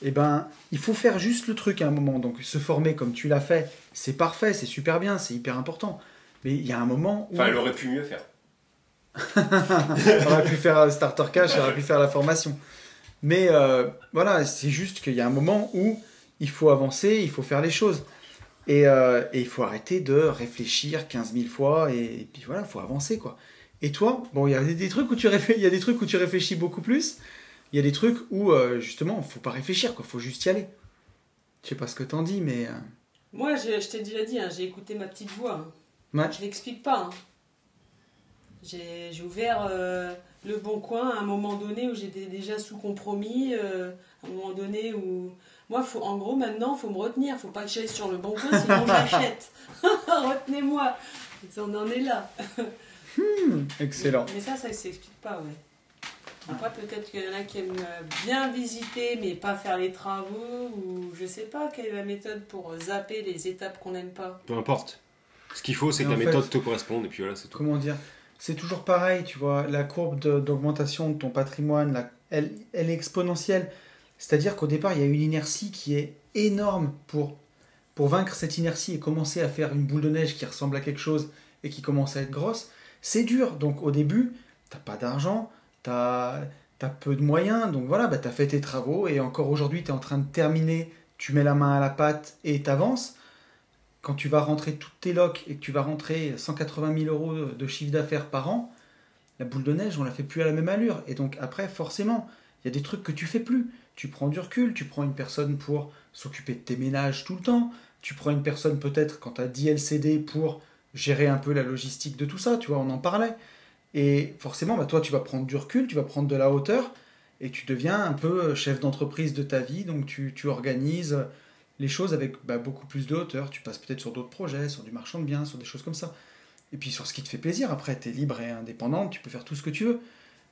Et ben, il faut faire juste le truc à un moment. Donc, se former comme tu l'as fait, c'est parfait, c'est super bien, c'est hyper important. Mais il y a un moment où Enfin, elle aurait pu mieux faire. on aurait pu faire un starter cash, on aurait pu faire la formation. Mais euh, voilà, c'est juste qu'il y a un moment où il faut avancer, il faut faire les choses. Et, euh, et il faut arrêter de réfléchir 15 000 fois et, et puis voilà, il faut avancer quoi. Et toi, bon, il y a des, trucs où tu il y a des trucs où tu réfléchis beaucoup plus. Il y a des trucs où euh, justement, faut pas réfléchir quoi, faut juste y aller. Je sais pas ce que t'en dis, mais euh, Moi, je, je t'ai déjà dit, hein, j'ai écouté ma petite voix. hein. Ouais. Je l'explique pas. hein. J'ai ouvert euh, le bon coin à un moment donné où j'étais déjà sous compromis, euh, à un moment donné où. Moi, faut, en gros, maintenant, il faut me retenir. faut pas que j'aille sur le bon coin, sinon j'achète. Retenez-moi. On en est là. excellent. Mais ça, ça ne s'explique pas, ouais. Après, peut-être qu'il y en a qui aiment bien visiter, mais pas faire les travaux, ou je sais pas quelle est la méthode pour zapper les étapes qu'on n'aime pas. Peu importe. Ce qu'il faut, c'est que la fait- méthode te corresponde, et puis voilà, c'est tout. comment dire C'est toujours pareil, tu vois, la courbe de- d'augmentation de, ton patrimoine, la- elle, elle est exponentielle. C'est-à-dire qu'au départ, il y a une inertie qui est énorme pour, pour vaincre cette inertie et commencer à faire une boule de neige qui ressemble à quelque chose et qui commence à être grosse. C'est dur. Donc au début, t'as pas d'argent, t'as as peu de moyens, donc voilà, bah, tu as fait tes travaux et encore aujourd'hui, tu es en train de terminer, tu mets la main à la pâte et t'avances quand tu vas rentrer toutes tes locs et tu vas rentrer 180 000 euros de chiffre d'affaires par an, la boule de neige, on la fait plus à la même allure. Et donc après, forcément, il y a des trucs que tu fais plus. Tu prends du recul, tu prends une personne pour s'occuper de tes ménages tout le temps, tu prends une personne peut-être quand tu as 10 LCD pour gérer un peu la logistique de tout ça, tu vois, on en parlait. Et forcément, bah, toi, tu vas prendre du recul, tu vas prendre de la hauteur, et tu deviens un peu chef d'entreprise de ta vie, donc tu, tu organises les choses avec bah, beaucoup plus de hauteur. Tu passes peut-être sur d'autres projets, sur du marchand de biens, sur des choses comme ça. Et puis sur ce qui te fait plaisir. Après, tu es libre et indépendante, tu peux faire tout ce que tu veux.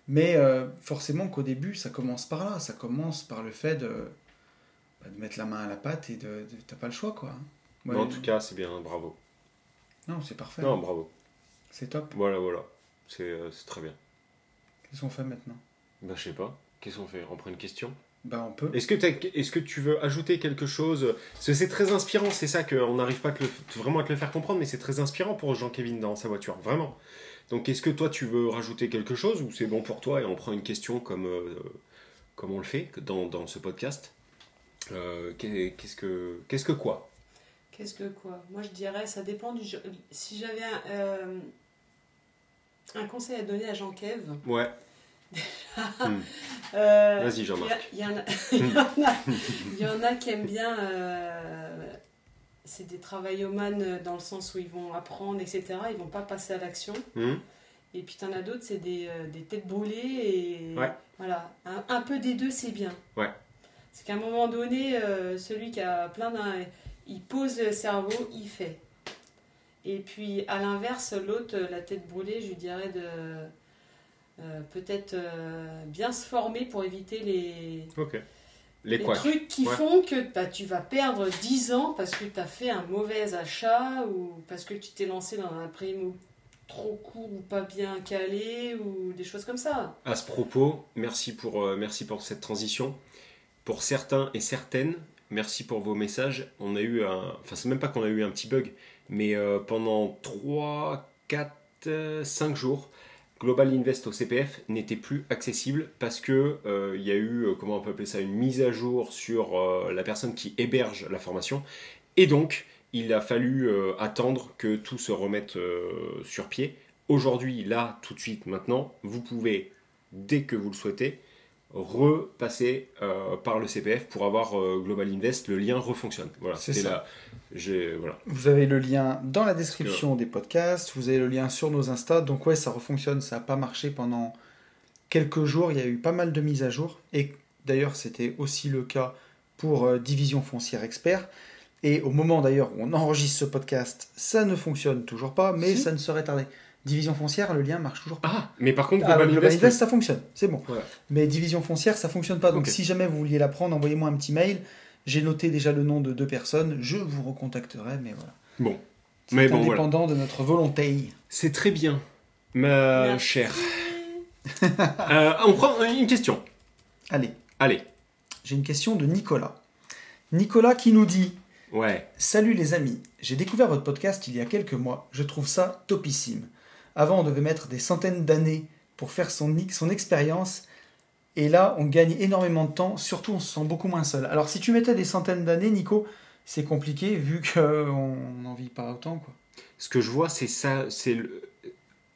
Mais euh, forcément qu'au début, ça commence par là. Ça commence par le fait de, bah, de mettre la main à la pâte et de, de t'as pas le choix, quoi. Ouais. en tout cas, c'est bien, bravo. Non, c'est parfait. Non, bravo. C'est top. Voilà, voilà. C'est euh, c'est très bien. Qu'est-ce qu'on fait maintenant? Bah, je sais pas. Qu'est-ce qu'on fait? On prend une question? Bah, on peut. Est-ce que, tu veux ajouter quelque chose? Parce que c'est très inspirant, c'est ça qu'on n'arrive pas que le- vraiment à te le faire comprendre, mais c'est très inspirant pour Jean-Kévin dans sa voiture, vraiment. Donc est-ce que toi tu veux rajouter quelque chose ou c'est bon pour toi et on prend une question comme, euh, comme on le fait dans, dans ce podcast? Euh, qu'est- Qu'est-ce que, qu'est-ce que quoi? Qu'est-ce que quoi? Moi, je dirais, ça dépend du. Si j'avais un, euh, un conseil à donner à Jean-Kev. Ouais, euh, vas-y Jean-Marc. il y en a- y y en qui aiment bien. euh, c'est des travaillomanes dans le sens où ils vont apprendre, etc. Ils vont pas passer à l'action. Hum Et puis t'en as d'autres, c'est des, des têtes brûlées et Ouais. voilà. Un, un peu des deux, c'est bien. Ouais. C'est qu'à un moment donné, celui qui a plein d'un. Il pose le cerveau, il fait. Et puis à l'inverse, l'autre, la tête brûlée, je lui dirais de. euh, peut-être euh, bien se former pour éviter les, Ok. Les trucs qui Ouais. font que bah, tu vas perdre 10 ans parce que tu as fait un mauvais achat ou parce que tu t'es lancé dans un primo trop court ou pas bien calé ou des choses comme ça. À ce propos, merci pour, euh, merci pour cette transition. Pour certains et certaines, merci pour vos messages. On a eu un. Enfin, c'est même pas qu'on a eu un petit bug, mais euh, pendant 3, 4, 5 jours, Global Invest au CPF n'était plus accessible parce que euh, il y a eu, euh, comment on peut appeler ça, une mise à jour sur la personne qui héberge la formation. Et donc, il a fallu attendre que tout se remette sur pied. Aujourd'hui, là, tout de suite, maintenant, vous pouvez, dès que vous le souhaitez, repasser euh, par le CPF pour avoir euh, Global Invest. Le lien refonctionne. Voilà, C'est ça. là. J'ai voilà. Vous avez le lien dans la description des podcasts, vous avez le lien sur nos Insta. Donc ouais, ça refonctionne, ça n'a pas marché pendant quelques jours, il y a eu pas mal de mises à jour. Et d'ailleurs, c'était aussi le cas pour euh, Division Foncière Expert. Et au moment d'ailleurs où on enregistre ce podcast, ça ne fonctionne toujours pas, mais Si. ça ne serait tardé. Division foncière, le lien marche toujours pas. Ah, mais par contre, Ah, Global Global Invest, Invest, ça fonctionne, c'est bon. Voilà. Mais division foncière, ça fonctionne pas. Donc si jamais vous vouliez la prendre, envoyez-moi un petit mail. J'ai noté déjà le nom de deux personnes. Je vous recontacterai, mais voilà. Bon. C'est Mais bon, voilà. indépendant de notre volonté. C'est très bien, ma Merci. chère. Euh, on prend une question. Allez, Allez. j'ai une question de Nicolas. Nicolas qui nous dit Ouais. Salut les amis, j'ai découvert votre podcast il y a quelques mois. Je trouve ça topissime. Avant, on devait mettre des centaines d'années pour faire son, son expérience. Et là, on gagne énormément de temps. Surtout, on se sent beaucoup moins seul. Alors, si tu mettais des centaines d'années, Nico, c'est compliqué vu qu'on n'en vit pas autant. quoi. Ce que je vois, c'est ça. C'est le.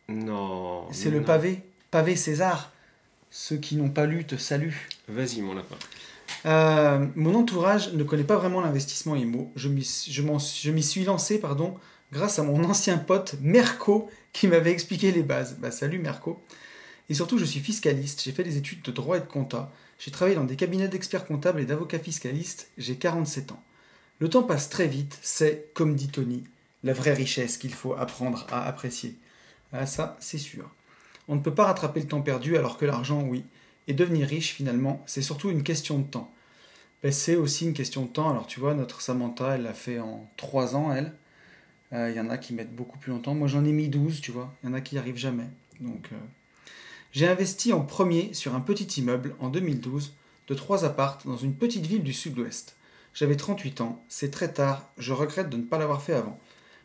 Non. C'est le pavé. Pavé César. Ceux qui n'ont pas lu te saluent. Vas-y, mon lapin. Euh, mon entourage ne connaît pas vraiment l'investissement IMO. Je m'y suis lancé pardon, grâce à mon ancien pote Merco qui m'avait expliqué les bases. Bah, salut Merco. Et surtout, je suis fiscaliste. J'ai fait des études de droit et de compta. J'ai travaillé dans des cabinets d'experts comptables et d'avocats fiscalistes. J'ai 47 ans. Le temps passe très vite. C'est, comme dit Tony, la vraie richesse qu'il faut apprendre à apprécier. Ah, ça, c'est sûr. On ne peut pas rattraper le temps perdu alors que l'argent, oui. Et devenir riche, finalement, c'est surtout une question de temps. Ben, c'est aussi une question de temps. Alors, tu vois, notre Samantha, elle l'a fait en 3 ans, elle. Euh, Il y en a qui mettent beaucoup plus longtemps. Moi, j'en ai mis 12, tu vois. Il y en a qui n'y arrivent jamais. Donc, euh, j'ai investi en premier sur un petit immeuble en 2012 de 3 appartes dans une petite ville du sud-ouest. J'avais 38 ans. C'est très tard. Je regrette de ne pas l'avoir fait avant.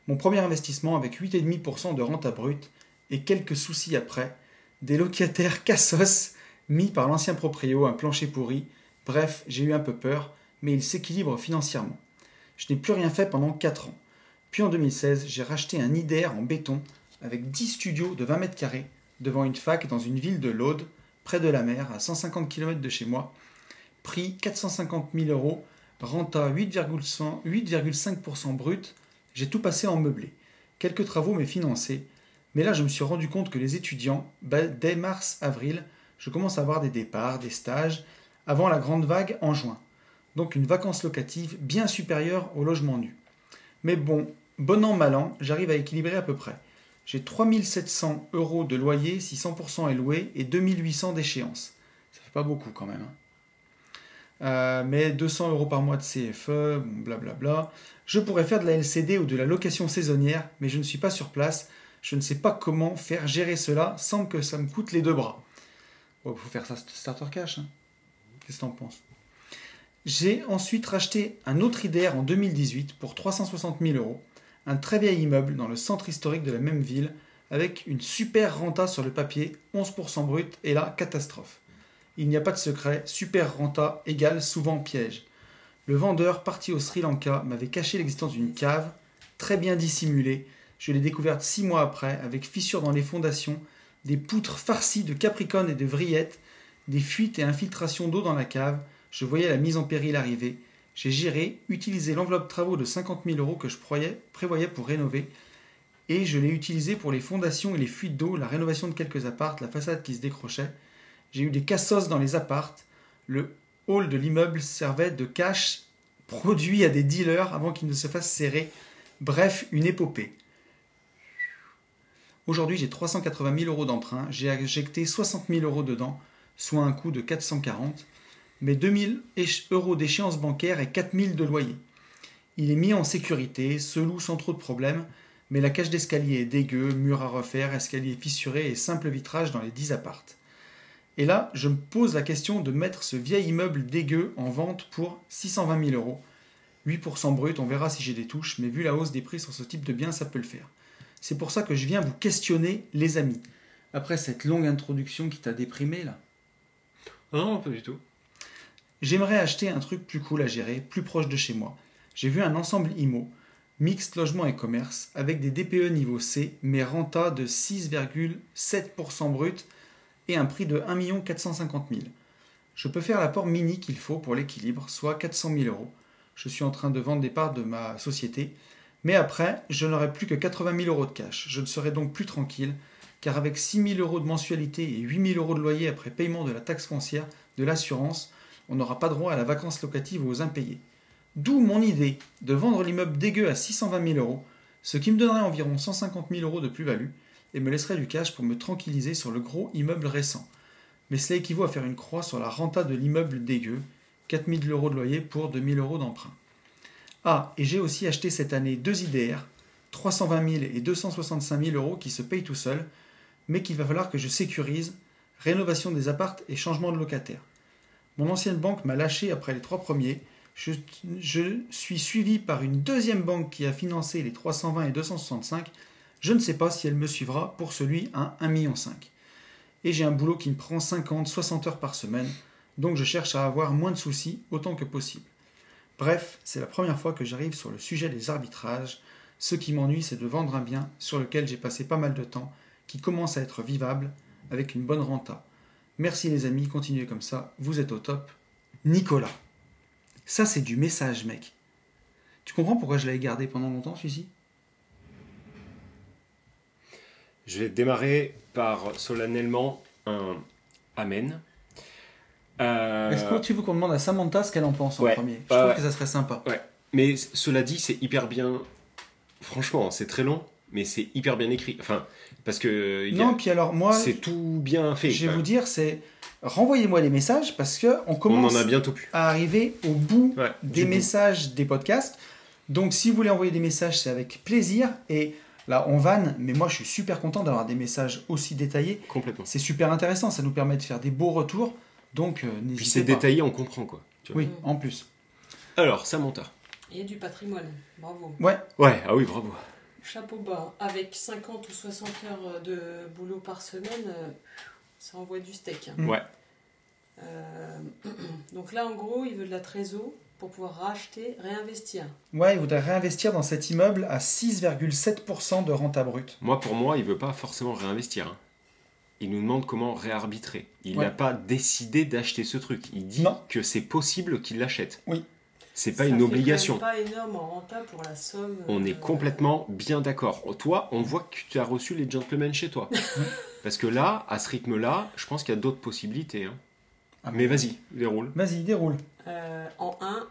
Mon premier investissement avec 8,5% de rente à brut et quelques soucis après. Des locataires cassos mis par l'ancien proprio, un plancher pourri. Bref, j'ai eu un peu peur, mais il s'équilibre financièrement. Je n'ai plus rien fait pendant 4 ans. Puis en 2016, j'ai racheté un IDR en béton avec 10 studios de 20 mètres carrés devant une fac dans une ville de l'Aude, près de la mer, à 150 km de chez moi. Prix 450 000 euros, renta 8,100 8,5% brut. J'ai tout passé en meublé. Quelques travaux mais financés. Mais là, je me suis rendu compte que les étudiants, bah, dès mars-avril, je commence à avoir des départs, des stages, avant la grande vague en juin. Donc une vacance locative bien supérieure au logement nu. Mais bon, bon an, mal an, j'arrive à équilibrer à peu près. J'ai 3700 euros de loyer si 100% est loué et 2800 d'échéance. Ça fait pas beaucoup quand même. hein. Euh, mais 200 euros par mois de CFE, blablabla. Je pourrais faire de la LCD ou de la location saisonnière, mais je ne suis pas sur place. Je ne sais pas comment faire gérer cela sans que ça me coûte les deux bras. Il faut faire ça starter cash. hein. Qu'est-ce que t'en penses? J'ai ensuite racheté un autre IDR en 2018 pour 360 000 euros. Un très vieil immeuble dans le centre historique de la même ville avec une super renta sur le papier, 11% brut, et là, catastrophe. Il n'y a pas de secret, super renta égale souvent piège. Le vendeur, parti au Sri Lanka, m'avait caché l'existence d'une cave, très bien dissimulée. Je l'ai découverte six mois après, avec fissures dans les fondations, des poutres farcies de capricornes et de vrillettes, des fuites et infiltrations d'eau dans la cave. Je voyais la mise en péril arriver. J'ai géré, utilisé l'enveloppe travaux de 50 000 euros que je prévoyais, pour rénover, et je l'ai utilisé pour les fondations et les fuites d'eau, la rénovation de quelques appartes, la façade qui se décrochait. J'ai eu des cassos dans les appartes. Le hall de l'immeuble servait de cash produit à des dealers avant qu'ils ne se fassent serrer. Bref, une épopée. Aujourd'hui, j'ai 380 000 euros d'emprunt. J'ai injecté 60 000 euros dedans, soit un coût de 440. Mais 2 000 éche- euros d'échéance bancaire et 4 000 de loyer. Il est mis en sécurité, se loue sans trop de problèmes, mais la cage d'escalier est dégueu, mur à refaire, escalier fissuré et simple vitrage dans les 10 appartes. Et là, je me pose la question de mettre ce vieil immeuble dégueu en vente pour 620 000 euros. 8% brut, on verra si j'ai des touches, mais vu la hausse des prix sur ce type de bien, ça peut le faire. C'est pour ça que je viens vous questionner, les amis. Après cette longue introduction qui t'a déprimé là, Non, pas du tout. J'aimerais acheter un truc plus cool à gérer, plus proche de chez moi. J'ai vu un ensemble IMO, mixte logement et commerce, avec des DPE niveau C, mais renta de 6,7% brut et un prix de 1 450 000. Je peux faire l'apport mini qu'il faut pour l'équilibre, soit 400 000 euros. Je suis en train de vendre des parts de ma société, mais après, je n'aurai plus que 80 000 euros de cash. Je ne serai donc plus tranquille, car avec 6 000 euros de mensualité et 8 000 euros de loyer après paiement de la taxe foncière, de l'assurance, on n'aura pas droit à la vacance locative ou aux impayés. D'où mon idée de vendre l'immeuble dégueu à 620 000 euros, ce qui me donnerait environ 150 000 euros de plus-value et me laisserait du cash pour me tranquilliser sur le gros immeuble récent. Mais cela équivaut à faire une croix sur la renta de l'immeuble dégueu, 4 000 euros de loyer pour 2 000 euros d'emprunt. Ah, et j'ai aussi acheté cette année deux IDR, 320 000 et 265 000 euros qui se payent tout seuls, mais qu'il va falloir que je sécurise, rénovation des appartes et changement de locataire. Mon ancienne banque m'a lâché après les trois premiers. Je, suis suivi par une deuxième banque qui a financé les 320 et 265. Je ne sais pas si elle me suivra pour celui à 1,5 million. Et j'ai un boulot qui me prend 50, 60 heures par semaine, donc je cherche à avoir moins de soucis autant que possible. Bref, c'est la première fois que j'arrive sur le sujet des arbitrages. Ce qui m'ennuie, c'est de vendre un bien sur lequel j'ai passé pas mal de temps, qui commence à être vivable, avec une bonne renta. Merci les amis, continuez comme ça, vous êtes au top. Nicolas. Ça c'est du message mec. Tu comprends pourquoi je l'avais gardé pendant longtemps celui-ci Je vais démarrer par solennellement un Amen. Euh, Est-ce que tu veux qu'on demande à Samantha ce qu'elle en pense en ouais, premier? Je ouais, trouve ouais. que ça serait sympa. Ouais. Mais cela dit, c'est hyper bien. Franchement, c'est très long, mais c'est hyper bien écrit. Enfin, parce que il y a- Non, puis alors moi, c'est tout bien fait. je vais vous dire, c'est renvoyez-moi les messages parce que on On commence en a bientôt plus. à arriver au bout Ouais, des bout. messages des podcasts. Donc si vous voulez envoyer des messages, c'est avec plaisir. Et là, on vanne, mais moi je suis super content d'avoir des messages aussi détaillés. Complètement. C'est super intéressant, ça nous permet de faire des beaux retours. Donc euh, Puis n'hésitez c'est pas. détaillé, on comprend quoi. tu vois. Oui, en plus. Alors, Samantha. Il y a du patrimoine. Bravo. Ouais, Ouais, ah oui, bravo. Chapeau bas. Avec 50 ou 60 heures de boulot par semaine, euh, ça envoie du steak. hein. Ouais. Euh, donc là, en gros, il veut de la trésor pour pouvoir racheter, réinvestir. ouais, il voudrait réinvestir dans cet immeuble à 6,7% de renta brute. Moi, pour moi, il veut pas forcément réinvestir. hein. Il nous demande comment réarbitrer. Il Ouais. n'a pas décidé d'acheter ce truc. Il dit Non. que c'est possible qu'il l'achète. Oui. C'est pas Ça une fait obligation. pas énorme en renta pour la somme. On euh, est complètement bien d'accord. Toi, on voit que tu as reçu les gentlemen chez toi. Parce que là, à ce rythme-là, je pense qu'il y a d'autres possibilités. hein. Ah, Mais vas-y, déroule. Vas-y, déroule. Euh, en 1,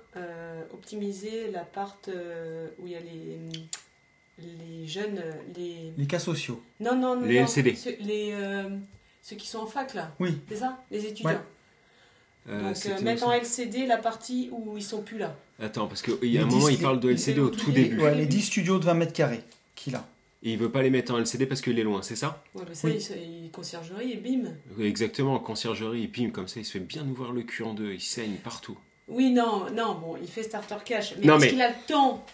optimiser l'appart euh, où il y a les, les jeunes. euh, Les... Les cas sociaux. Non, non, non. Les non, LCD. Ceux, les, euh, ceux qui sont en fac, là. Oui. C'est ça? Les étudiants. Ouais. Euh, Donc, euh, mettre en LCD la partie où ils sont plus là. Attends, parce qu'il y a un Les moment, dix- il parle de LCD au tout début. Ouais, les 10 studios de 20 mètres carrés qu'il a. Et il veut pas les mettre en LCD parce qu'il est loin, c'est ça? Ouais, mais ça, Oui. il, il conciergerie et bim. Exactement, en conciergerie, il pime comme ça, il se fait bien ouvrir le cul en deux, il saigne partout. Oui, non, non, bon, il fait starter cash. Mais est-ce mais- qu'il a le temps?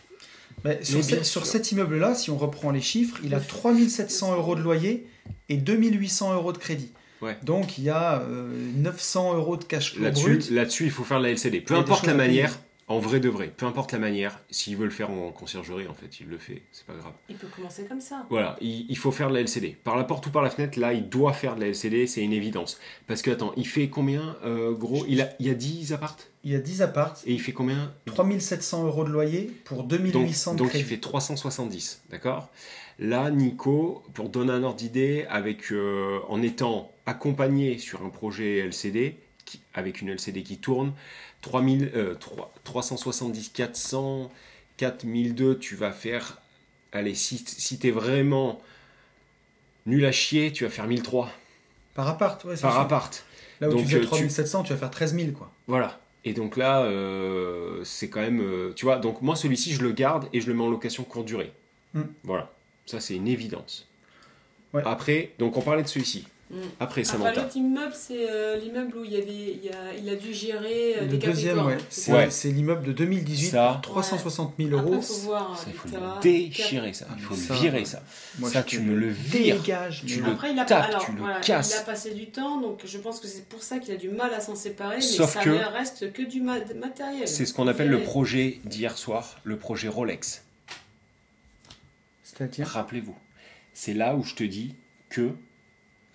Mais sur, Mais ce- bien sur cet immeuble-là, si on reprend les chiffres, il a Le- 3700 euros de loyer et 2800 euros de crédit. Ouais. Donc il y a euh, 900 euros de cash flow Là-dessus, brut. là-dessus, il faut faire de la LCD. Peu importe la manière, en vrai de vrai, peu importe la manière, s'il veut le faire en conciergerie, en fait, il le fait, c'est pas grave. Il peut commencer comme ça. Voilà, il, il faut faire de la LCD. Par la porte ou par la fenêtre, là, il doit faire de la LCD, c'est une évidence. Parce que, attends, il fait combien, euh, gros? Il, a, il y a 10 appartes? Il y a 10 appartes, Et il fait combien? 3700 euros de loyer pour Donc, 2800 de donc il crédit. fait 370, d'accord? Là, Nico, pour donner un ordre d'idée, avec, euh, en étant accompagné sur un projet LCD, qui- avec une LCD qui tourne, 3000, euh, 3- 370, 400, 4002, tu vas faire, allez, si, si t'es vraiment nul à chier, tu vas faire 1003 Par appart, ouais, c'est par sûr. appart. Là où Donc, tu faisais euh, tu- 3700, tu vas faire 13 000 quoi. Voilà. Et donc là, euh, c'est quand même. euh, tu vois, donc moi, celui-ci, je le garde et je le mets en location courte durée. Mm. Voilà. Ça, c'est une évidence. Ouais. Après, donc on parlait de celui-ci. Mm. Après, Samantha. l'autre immeuble, c'est euh, l'immeuble où il, y a des, il, y a, il a dû gérer euh, Le des deuxième, ouais. C'est Ouais. l'immeuble de 2018 Ça. pour 360 000 Après, euros. faut voir Ça, il faut le déchirer, ça. Il faut Ça, le virer, ça. Moi, Ça, tu me le vires. dégages, Tu le Après, il a, tapes, alors, tu le voilà, casses. il a passé du temps, donc je pense que c'est pour ça qu'il a du mal à s'en séparer, mais Sauf ça que- ne reste que du ma- matériel. C'est ce qu'on appelle le projet d'hier soir, le projet Rolex. C'est-à-dire? Rappelez-vous. C'est là où je te dis que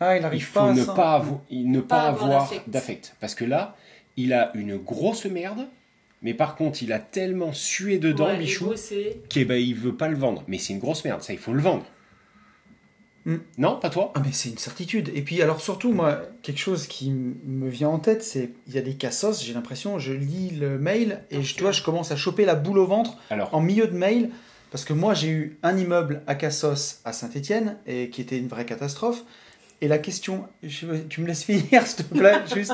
Ah, il faut pas à ne pas, avo- il ne pas, Pas avoir avoir d'affect. d'affect. Parce que là, il a une grosse merde, mais par contre, il a tellement sué dedans, Ouais, bosser. qu'il ben, il veut pas le vendre. Mais c'est une grosse merde, ça, il faut le vendre. Mm. Non, pas toi? Ah mais c'est une certitude. Et puis alors surtout moi, quelque chose qui m- me vient en tête, c'est il y a des cassos, j'ai l'impression, je lis le mail et je, tu vois, je commence à choper la boule au ventre Alors, en milieu de mail parce que moi j'ai eu un immeuble à Cassos à Saint-Étienne et qui était une vraie catastrophe. Et la question, je- tu me laisses finir s'il te plaît, juste.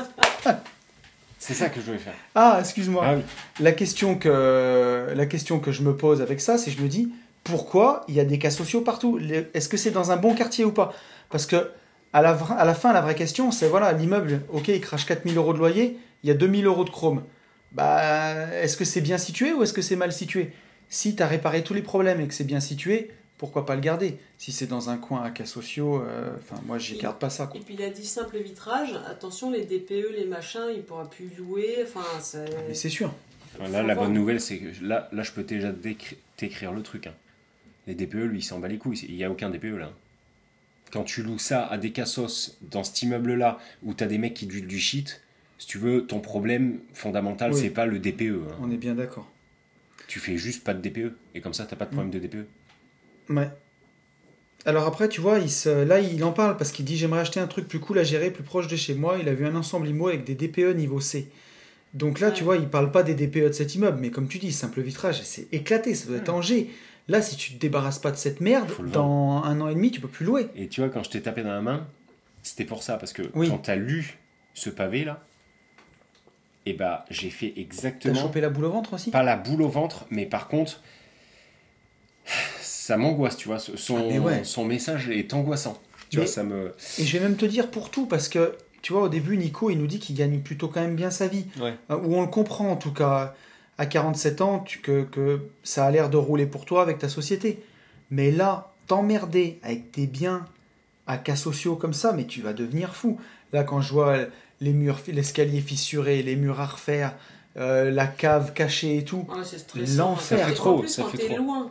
c'est ça que je voulais faire. Ah, excuse-moi. Ah oui. La question que la question que je me pose avec ça, c'est je me dis pourquoi il y a des cas sociaux partout? Est-ce que c'est dans un bon quartier ou pas? Parce que à la, à la fin, la vraie question, c'est voilà, l'immeuble, ok, il crache 4000 euros de loyer, il y a 2000 euros de chrome. Bah, est-ce que c'est bien situé ou est-ce que c'est mal situé? Si tu as réparé tous les problèmes et que c'est bien situé, pourquoi pas le garder Si c'est dans un coin à cas sociaux, euh, enfin, moi, j'y garde pas ça. Quoi. Et puis il a dit simple vitrage, attention les DPE, les machins, il pourra plus louer, enfin. Ah, Mais c'est sûr. Enfin, Là, la voir. bonne nouvelle, c'est que là, là, je peux déjà t'écrire le truc. hein. Les DPE, lui, il s'en bat les couilles. Il n'y a aucun DPE là. Quand tu loues ça à des cassos dans cet immeuble-là, où tu as des mecs qui duent du shit, si tu veux, ton problème fondamental, Oui. c'est pas le DPE. hein. On est bien d'accord. Tu fais juste pas de DPE. Et comme ça, t'as pas de problème de. DPE. Ouais. Alors après, tu vois, il se, là, il en parle parce qu'il dit j'aimerais acheter un truc plus cool à gérer, plus proche de chez moi. Il a vu un ensemble IMO avec des DPE niveau C. Donc là, tu vois, il parle pas des DPE de cet immeuble, mais comme tu dis, simple vitrage, c'est éclaté, ça doit être Angers. Là, si tu te débarrasses pas de cette merde, dans un an et demi, tu peux plus louer. Et tu vois, quand je t'ai tapé dans la main, c'était pour ça. Parce que Oui. quand t'as lu ce pavé-là, et bah, j'ai fait T'as exactement. chopé la boule au ventre aussi? Pas la boule au ventre, mais par contre, ça m'angoisse, tu vois. Son, Ah, ouais. son message est angoissant. Tu Mais- vois, ça me. Et je vais même te dire pour tout, parce que tu vois, au début, Nico, il nous dit qu'il gagne plutôt quand même bien sa vie. Ouais. Euh, Ou on le comprend en tout cas, à 47 ans, tu- que, que ça a l'air de rouler pour toi avec ta société. Mais là, t'emmerder avec tes biens à cas sociaux comme ça, mais tu vas devenir fou. Là, quand je vois les murs, l'escalier fissuré, les murs à refaire, euh, la cave cachée et tout. Ouais, stressant. L'enfer. Ça fait trop, en plus, ça quand fait trop. loin,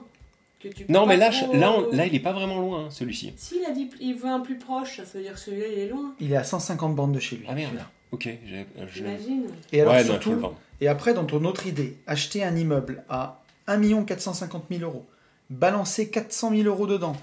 que tu peux Non, mais là, trop- là, on- là, il est pas vraiment loin, hein, celui-ci. S'il a dit il veut un plus proche, ça veut dire que celui-là il est loin. Il est à 150 bandes de chez lui. Ah merde. celui-là. Ok, J'imagine. Et alors ouais, surtout. Et après, dans ton autre idée, acheter un immeuble à 1 450 000 euros, balancer 400 000 euros dedans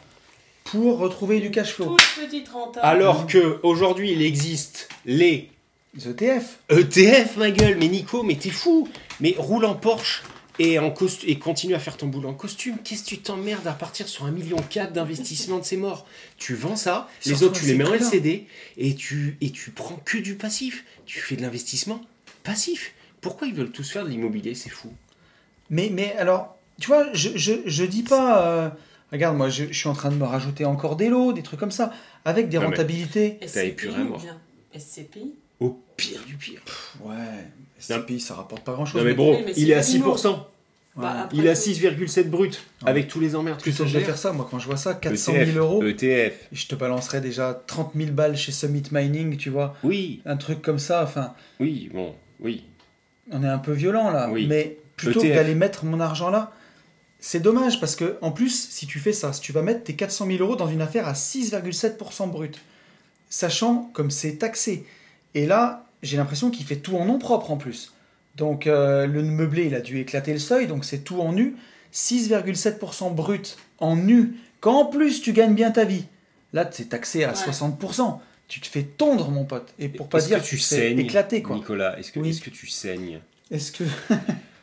pour retrouver du cash flow. Toute petite renta. Alors que aujourd'hui, il existe les Les ETF, ETF, ma gueule. Mais Nico, mais t'es fou. Mais roule en Porsche et, en costu- et continue à faire ton boulot en costume. Qu'est-ce que tu t'emmerdes à partir sur un million d'investissement de ces morts? Tu vends ça, les Surtout autres, tu les mets en. LCD et tu, et tu prends que du passif. Tu fais de l'investissement passif. Pourquoi ils veulent tous faire de l'immobilier? C'est fou. mais, mais alors, tu vois, je, je, je dis pas. euh, regarde, moi, je, je suis en train de me rajouter encore des lots, des trucs comme ça, avec des Non, rentabilités. T'as SCPI SCPI Au pire du pire. Ouais, SCPI, ça rapporte pas grand chose. Non mais bon, bro, mais il est à pas l'immo. 6%. Bah, après Il est à tout- 6,7 brut. Ouais. Avec tous les emmerdes que Plutôt ça que de gère. faire ça, moi, quand je vois ça, 400 ETF, 000 euros, ETF. je te balancerais déjà 30 000 balles chez Summit Mining, tu vois, Oui, un truc comme ça, enfin. oui, bon, oui. on est un peu violent là, Oui. mais plutôt ETF. que d'aller mettre mon argent là, c'est dommage parce que en plus, si tu fais ça, si tu vas mettre tes 400 000 euros dans une affaire à 6,7% brut, sachant comme c'est taxé, et là, j'ai l'impression qu'il fait tout en nom propre en plus. Donc euh, le meublé, il a dû éclater le seuil, donc c'est tout en nu. 6,7% brut en nu, quand en plus tu gagnes bien ta vie. Là, c'est taxé à Ouais. 60%. Tu te fais tondre, mon pote. Et pour pas dire que tu saignes, éclater, quoi. Nicolas, est-ce que, Oui. est-ce que tu saignes? Est-ce que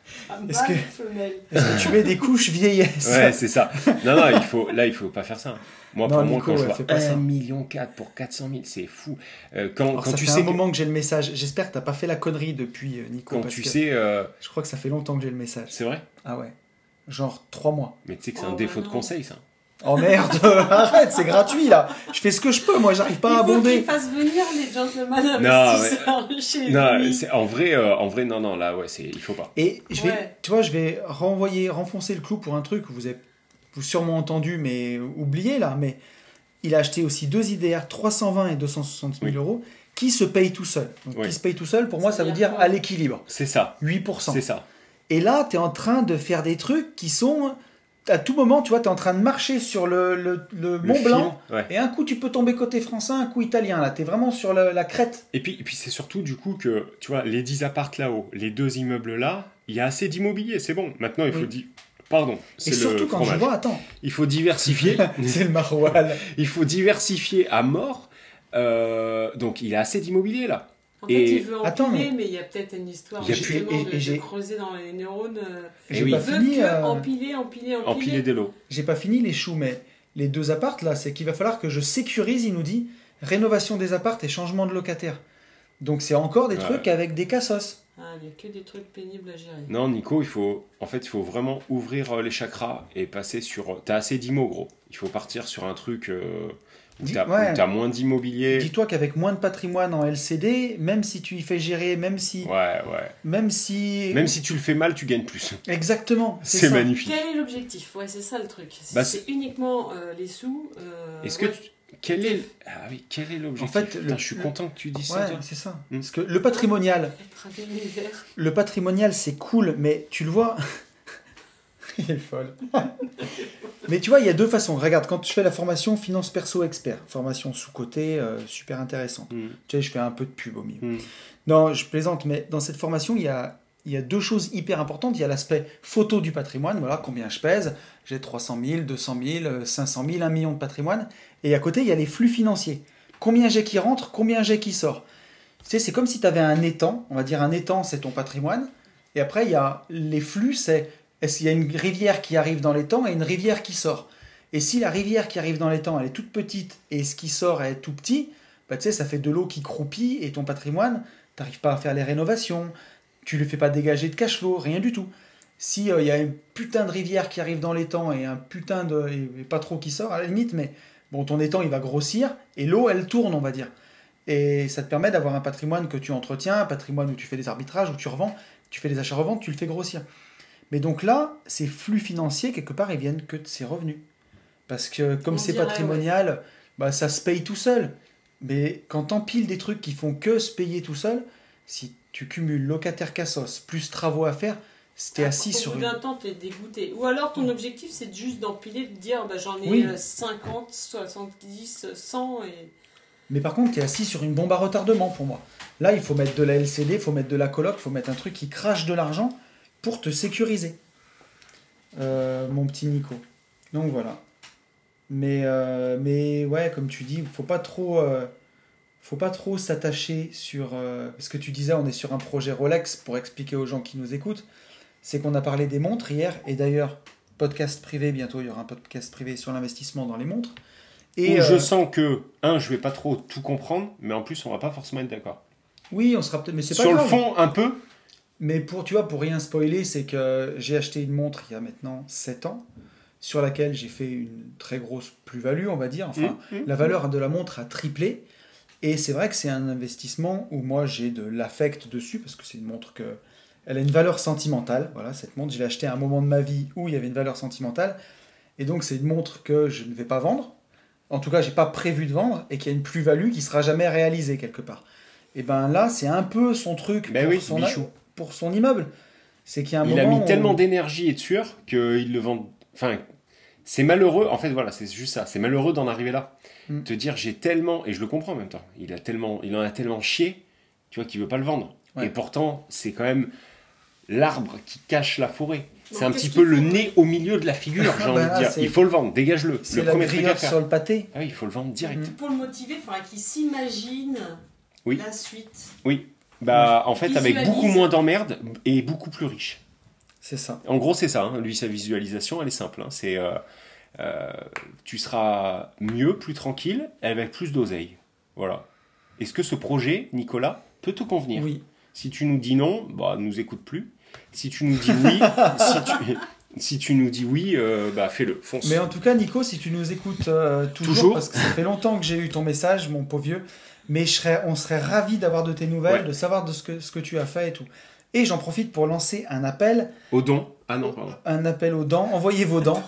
Est-ce que- femelle. Est-ce que tu mets des couches vieillesse Ouais, c'est ça. Non, non, il faut, là, il faut pas faire ça. Moi, Non, pour moi, Nico, quand je ouais, vois fais pas ça. 1 million 4 pour 400 000, c'est fou. Euh, quand, Alors, quand ça tu fait sais un que- moment que j'ai le message. J'espère que t'as pas fait la connerie depuis, euh, Nico. quand parce tu que sais, euh, Je crois que ça fait longtemps que j'ai le message. c'est vrai? Ah ouais. Genre trois mois. Mais tu sais que c'est Oh, un défaut bah de non. conseil, ça. Oh merde Arrête, c'est gratuit là Je fais ce que je peux, moi j'arrive pas à Il faut qu'il abonder. fasse venir les gentlemen Non, chez Non, lui. c'est- en vrai, euh, en vrai, non, non, là, ouais, c'est, il faut pas. Et je vais, Ouais. tu vois, je vais renvoyer, renfoncer le clou pour un truc que vous avez vous sûrement entendu, mais oublié là. Mais il a acheté aussi deux IDR 320 et 260 000 Oui. euros qui se payent tout seul. Donc Oui. qui se payent tout seul, pour moi Ça ça veut dire à l'équilibre. C'est ça, 8%. c'est ça. Et là, tu es en train de faire des trucs qui sont. À tout moment, tu vois, tu es en train de marcher sur le, le, le Le Mont film, Blanc. ouais. Et un coup, tu peux tomber côté français, un coup italien. Là, tu es vraiment sur la, la crête. Et puis, et puis c'est surtout du coup que, tu vois, les 10 appartes là-haut, les deux immeubles là, il y a assez d'immobilier, c'est bon. Maintenant, il faut Oui. di- Pardon. Et surtout quand je vois, attends, Il faut diversifier. c'est le maroilles. il faut diversifier à mort. Euh, donc il a assez d'immobilier là. En Et- fait, il veut empiler, Attends, mais- mais il y a peut-être une histoire justement et- de, et de j'ai- creuser dans les neurones. euh, J'ai oui. pas Il veut fini. que euh, empiler, empiler, empiler. Empiler des lots. J'ai pas fini les choux, mais les deux appartes là, c'est qu'il va falloir que je sécurise, il nous dit, rénovation des appartes et changement de locataire. Donc c'est encore des Ouais. trucs avec des cassos. Ah, il n'y a que des trucs pénibles à gérer. Non, Nico, il faut, en fait, il faut vraiment ouvrir euh, les chakras et passer sur. T'as assez d'immo, gros. Il faut partir sur un truc euh, où ouais. où t'as moins d'immobilier. Dis-toi qu'avec moins de patrimoine en LCD, même si tu y fais gérer, même si, Ouais, ouais. même si, Même si tu le fais mal, tu gagnes plus. exactement, C'est ça. magnifique. Quel est l'objectif? Ouais, c'est ça le truc. C'est Bah, c'est uniquement euh, les sous. euh, Est-ce que tu- quel est ah oui quel est l'objectif? En fait, Putain, le- je suis content que tu dises ça. Ouais, toi. c'est ça. Hmm. Parce que le patrimonial, le patrimonial, c'est cool, mais tu le vois. Il est folle. mais tu vois, il y a deux façons. Regarde, quand je fais la formation finance perso expert, formation sous-côté, euh, super intéressante. Hmm. Tu sais, je fais un peu de pub au milieu. Hmm. Non, je plaisante, mais dans cette formation, il y a, il y a deux choses hyper importantes. Il y a l'aspect photo du patrimoine, voilà, combien je pèse. J'ai 300 000, 200 000, euh, 500 000, 1 million de patrimoine. Et à côté, il y a les flux financiers. Combien j'ai qui rentre, combien j'ai qui sort. Tu sais, c'est comme si tu avais un étang. On va dire un étang, c'est ton patrimoine. Et après, il y a les flux, c'est est-ce qu'il y a une rivière qui arrive dans l'étang et une rivière qui sort? Et si la rivière qui arrive dans l'étang, elle est toute petite et ce qui sort est tout petit, bah, tu sais, ça fait de l'eau qui croupit et ton patrimoine, t'arrives pas à faire les rénovations, tu le fais pas dégager de cash flow, rien du tout. Si il y a une putain de rivière qui arrive dans l'étang et un putain de et pas trop qui sort à la limite, mais bon ton étang il va grossir et l'eau elle tourne on va dire. Et ça te permet d'avoir un patrimoine que tu entretiens, un patrimoine où tu fais des arbitrages, où tu revends, tu fais des achats-reventes, tu le fais grossir. Mais donc là, ces flux financiers, quelque part, ils viennent que de ces revenus. Parce que comme c'est patrimonial, bah, ça se paye tout seul. Mais quand t'empiles des trucs qui font que se payer tout seul, si tu cumules locataire cassos plus travaux à faire, c'était assis Au sur bout une... d'un temps, t'es dégoûté. Ou alors ton objectif, c'est juste d'empiler, de dire bah, j'en ai Oui. euh, 50, 70, 100 et. Mais par contre, tu es assis sur une bombe à retardement pour moi. Là, il faut mettre de la LCD, il faut mettre de la coloc, il faut mettre un truc qui crache de l'argent pour te sécuriser. Euh, mon petit Nico. Donc voilà. Mais, euh, mais ouais, comme tu dis, faut pas trop, euh, faut pas trop s'attacher sur. parce que tu disais, on est sur un projet Rolex pour expliquer aux gens qui nous écoutent. C'est qu'on a parlé des montres hier, et d'ailleurs, podcast privé, bientôt il y aura un podcast privé sur l'investissement dans les montres. Et je sens que un, je vais pas trop tout comprendre, mais en plus on va pas forcément être d'accord. oui, on sera peut-être. Mais c'est pas Sur le fond, un peu. Mais pour, tu vois, pour rien spoiler, c'est que j'ai acheté une montre il y a maintenant 7 ans, sur laquelle j'ai fait une très grosse plus-value, on va dire. Enfin, Mmh, mmh. la valeur de la montre a triplé. Et c'est vrai que c'est un investissement où moi j'ai de l'affect dessus, parce que c'est une montre que. Elle a une valeur sentimentale. Voilà, cette montre, je l'ai achetée à un moment de ma vie où il y avait une valeur sentimentale. Et donc, c'est une montre que je ne vais pas vendre. En tout cas, j'ai pas prévu de vendre et qui a une plus-value qui sera jamais réalisée quelque part. Et ben là, c'est un peu son truc Ben oui, son, bichou. Pour son immeuble. C'est qu'il y a un Il a mis où- tellement d'énergie et de sueur qu'il le vend. Enfin, c'est malheureux. En fait, voilà, c'est juste ça. C'est malheureux d'en arriver là. Mm. Te dire, j'ai tellement et je le comprends en même temps. Il a tellement, il en a tellement chié, tu vois, qu'il veut pas le vendre. Ouais. Et pourtant, c'est quand même l'arbre qui cache la forêt. C'est un petit peu le nez au milieu de la figure, j'ai Bah envie de dire. Il faut le vendre, dégage-le. C'est Le la premier truc à faire. sur le pâté. Ah oui, il faut le vendre direct. Mm. Pour le motiver, il faudra qu'il s'imagine Oui. la suite. Bah, en fait, avec beaucoup moins d'emmerdes et beaucoup plus riche. C'est ça. En gros, c'est ça. hein. Lui, sa visualisation, elle est simple. hein. C'est euh, euh, tu seras mieux, plus tranquille, avec plus d'oseille. Voilà. Est-ce que ce projet, Nicolas, peut te convenir? Oui. Si tu nous dis non, bah, nous écoute plus. Si tu nous dis oui, si, tu, si tu nous dis oui, euh, bah, fais-le, fonce. Mais en tout cas, Nico, si tu nous écoutes euh, toujours, Toujours. parce que ça fait longtemps que j'ai eu ton message, mon pauvre vieux, mais je serais, on serait ravis d'avoir de tes nouvelles, Ouais. de savoir de ce que, ce que tu as fait et tout. Et j'en profite pour lancer un appel, Au don. Ah non, pardon. un appel aux dents. Envoyez vos dents.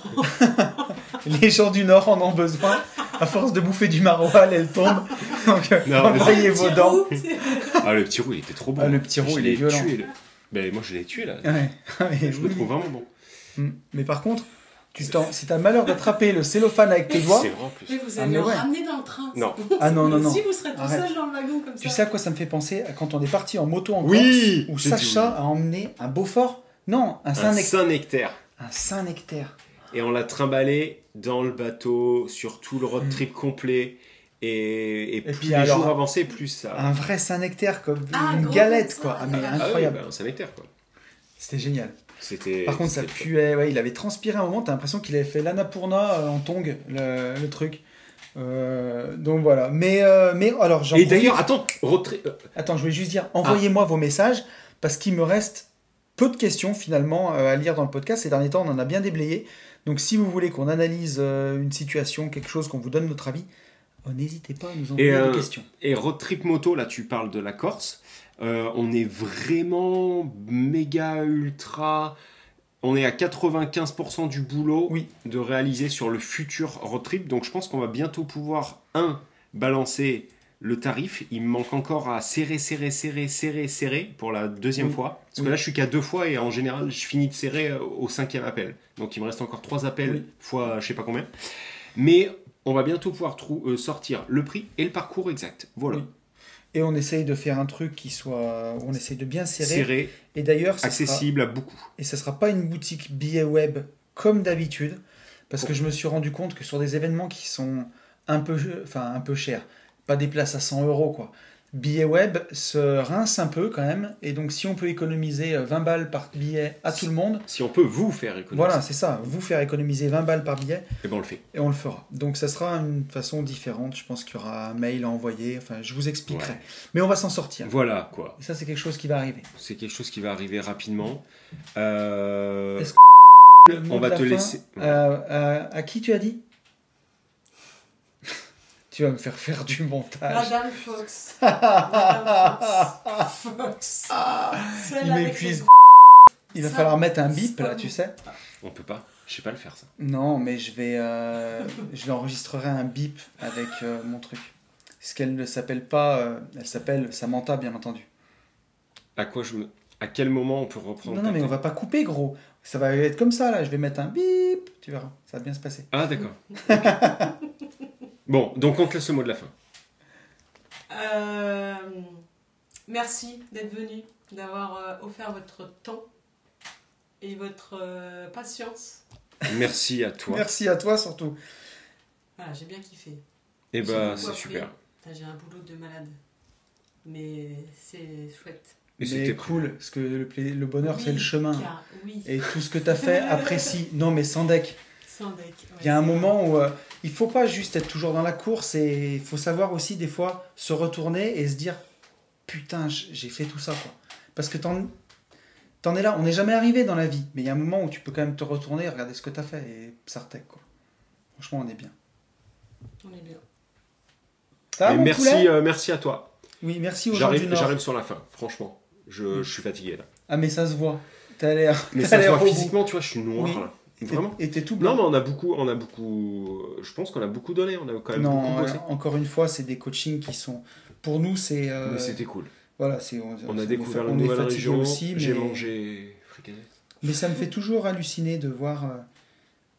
Les gens du Nord en ont besoin. À force de bouffer du maroilles, elles tombent. Donc, Non, envoyez vos dents. roux. Ah, le petit roux, il était trop bon. Ah, le petit roux, Je il est violent. tué, le- Ben, moi, je l'ai tué, là. Ouais. Mais Je le trouve vraiment bon. Mm. Mais par contre, tu t'en- si t'as le malheur d'attraper le cellophane avec tes doigts, C'est plus. Mais vous Ah, allez ouais. ramener dans le train. Non. Ah non, non, non. Si vous serez tout Arrête. seul dans le wagon comme ça. tu sais à quoi ça me fait penser? À Quand on est parti en moto en Oui Corse, où Sacha a emmené un Beaufort? Non, un Un Saint-Nectaire. Un Saint-Nectaire. Et on l'a trimballé dans le bateau, sur tout le road trip complet. Et, et plus puis les alors, jours avançaient, plus ça. Un vrai Saint-Nectaire, comme Ah, une galette, quoi. Ah, mais Ah Ah oui, incroyable. bah, un Saint-Nectaire, quoi. C'était génial. C'était. Par contre, ça puait. Ouais, il avait transpiré un moment. T'as l'impression qu'il avait fait l'Annapurna euh, en tong, le, le truc. Euh, donc voilà. Mais, euh, mais alors, j'en Et d'ailleurs, attends, euh, Attends, je voulais juste dire, envoyez-moi vos messages parce qu'il me reste peu de questions finalement à lire dans le podcast. Ces derniers temps, on en a bien déblayé. Donc si vous voulez qu'on analyse une situation, quelque chose, qu'on vous donne notre avis, n'hésitez pas à nous envoyer euh, des questions. Et road trip moto, là tu parles de la Corse. Euh, on est vraiment méga ultra. On est à 95% du boulot Oui. de réaliser sur le futur road trip. Donc je pense qu'on va bientôt pouvoir, un, balancer le tarif. Il me manque encore à serrer, serrer, serrer, serrer, serrer pour la deuxième Oui. fois. Parce que là je suis qu'à deux fois et en général je finis de serrer euh, au cinquième appel. Donc il me reste encore trois appels fois je sais pas combien. Mais on va bientôt pouvoir euh, sortir le prix et le parcours exact. Voilà. Et on essaye de faire un truc qui soit. on essaye de bien serrer. Serré, Et d'ailleurs, ça sera- accessible à beaucoup. Et ce sera pas une boutique billet web comme d'habitude, parce que je me suis rendu compte que sur des événements qui sont un peu, enfin, un peu chers, pas des places à 100 euros, quoi. Billet web se rince un peu quand même, et donc si on peut économiser euh, 20 balles par billet à tout le monde, Si on peut vous faire économiser, voilà, c'est ça, vous faire économiser 20 balles par billet, et ben on le fait. et on le fera. Donc ça sera une façon différente, je pense qu'il y aura un mail à envoyer, enfin, je vous expliquerai. Ouais. Mais on va s'en sortir. Voilà quoi. Et ça, c'est quelque chose qui va arriver. C'est quelque chose qui va arriver rapidement. Euh, Est-ce Le mot On va te laisser- euh, euh, à qui tu as dit? Tu vas me faire faire du montage. Madame Fox. Madame Fox. Fox. Celle Il m'épuise. Il va Ça, falloir mettre un bip là, tu sais. On peut pas. Je sais pas le faire ça. Non, mais je vais, euh, je l'enregistrerai un bip avec euh, mon truc. Parce qu'elle ne s'appelle pas, euh, elle s'appelle Samantha, bien entendu. À quoi je me... À quel moment on peut reprendre Non, non, mais on va pas couper, gros. Ça va être comme ça là. Je vais mettre un bip. Tu verras, ça va bien se passer. Ah d'accord. bon, donc on te laisse le mot de la fin. Euh, merci d'être venu, d'avoir euh, offert votre temps et votre euh, patience. Merci à toi. Merci à toi surtout. Voilà, j'ai bien kiffé. Et J'ai bah beaucoup c'est super. J'ai un boulot de malade. Mais c'est chouette. Et Mais c'était cool, parce que le, bonheur, Oui, c'est le chemin. car- oui, Et tout ce que tu as fait, apprécie. Non, mais sans deck. Il y a un moment où euh, il faut pas juste être toujours dans la course et il faut savoir aussi des fois se retourner et se dire putain j'ai fait tout ça quoi. Parce que t'en t'en es là, on n'est jamais arrivé dans la vie, mais il y a un moment où tu peux quand même te retourner et regarder ce que tu as fait et Sartec quoi. Franchement on est bien. On est bien. Ça va, Et mon merci, euh, merci à toi. Oui merci aux gens du J'arrive, Nord. j'arrive sur la fin. Franchement, je, je suis fatigué là. Ah mais ça se voit. T'as l'air. Mais t'as ça se l'air voit physiquement, tu vois, je suis noir Oui. là. Et t'es- Vraiment. T'es tout blanc. Non, mais on a beaucoup, on a beaucoup. Je pense qu'on a beaucoup donné. On a quand même Non, beaucoup bossé. euh, encore une fois, c'est des coachings qui sont. Pour nous, c'est. euh, Mais c'était cool. Voilà, c'est. On, On a découvert une on est nouvelle région. aussi, J'ai mais- mangé fricadelle. Mais ça me fait toujours halluciner de voir. euh,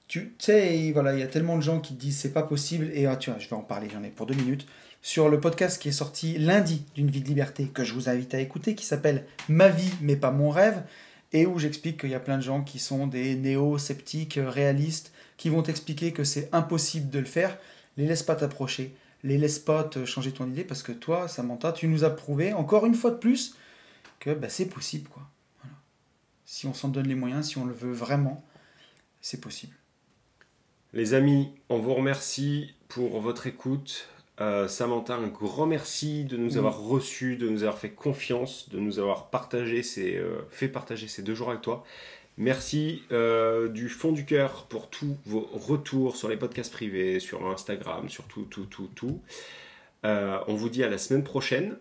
Tu sais, voilà, il y a tellement de gens qui te disent c'est pas possible. Et ah, tu vois, je vais en parler, j'en ai pour deux minutes. Sur le podcast qui est sorti lundi d'une vie de liberté, que je vous invite à écouter, qui s'appelle Ma vie, mais pas mon rêve, et où j'explique qu'il y a plein de gens qui sont des néo-sceptiques, euh, réalistes, qui vont t'expliquer que c'est impossible de le faire. Les laisse pas t'approcher, les laisse pas te changer ton idée, parce que toi, Samantha, tu nous as prouvé, encore une fois de plus, que bah, c'est possible, quoi. Si on s'en donne les moyens, si on le veut vraiment, c'est possible. Les amis, on vous remercie pour votre écoute. Euh, Samantha, un grand merci de nous Oui. avoir reçus, de nous avoir fait confiance, de nous avoir partagé ces, euh, fait partager ces deux jours avec toi. Merci euh, du fond du cœur pour tous vos retours sur les podcasts privés, sur Instagram, sur tout, tout, tout, tout. On vous dit à la semaine prochaine.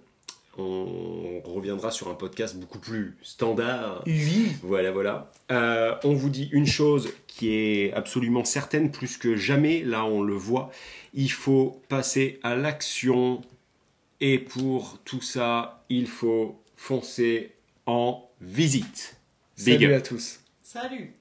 On reviendra sur un podcast beaucoup plus standard. Oui, Voilà, voilà. On vous dit une chose qui est absolument certaine, plus que jamais, là on le voit, il faut passer à l'action. Et pour tout ça, il faut foncer en visite. Big salut up. à tous. Salut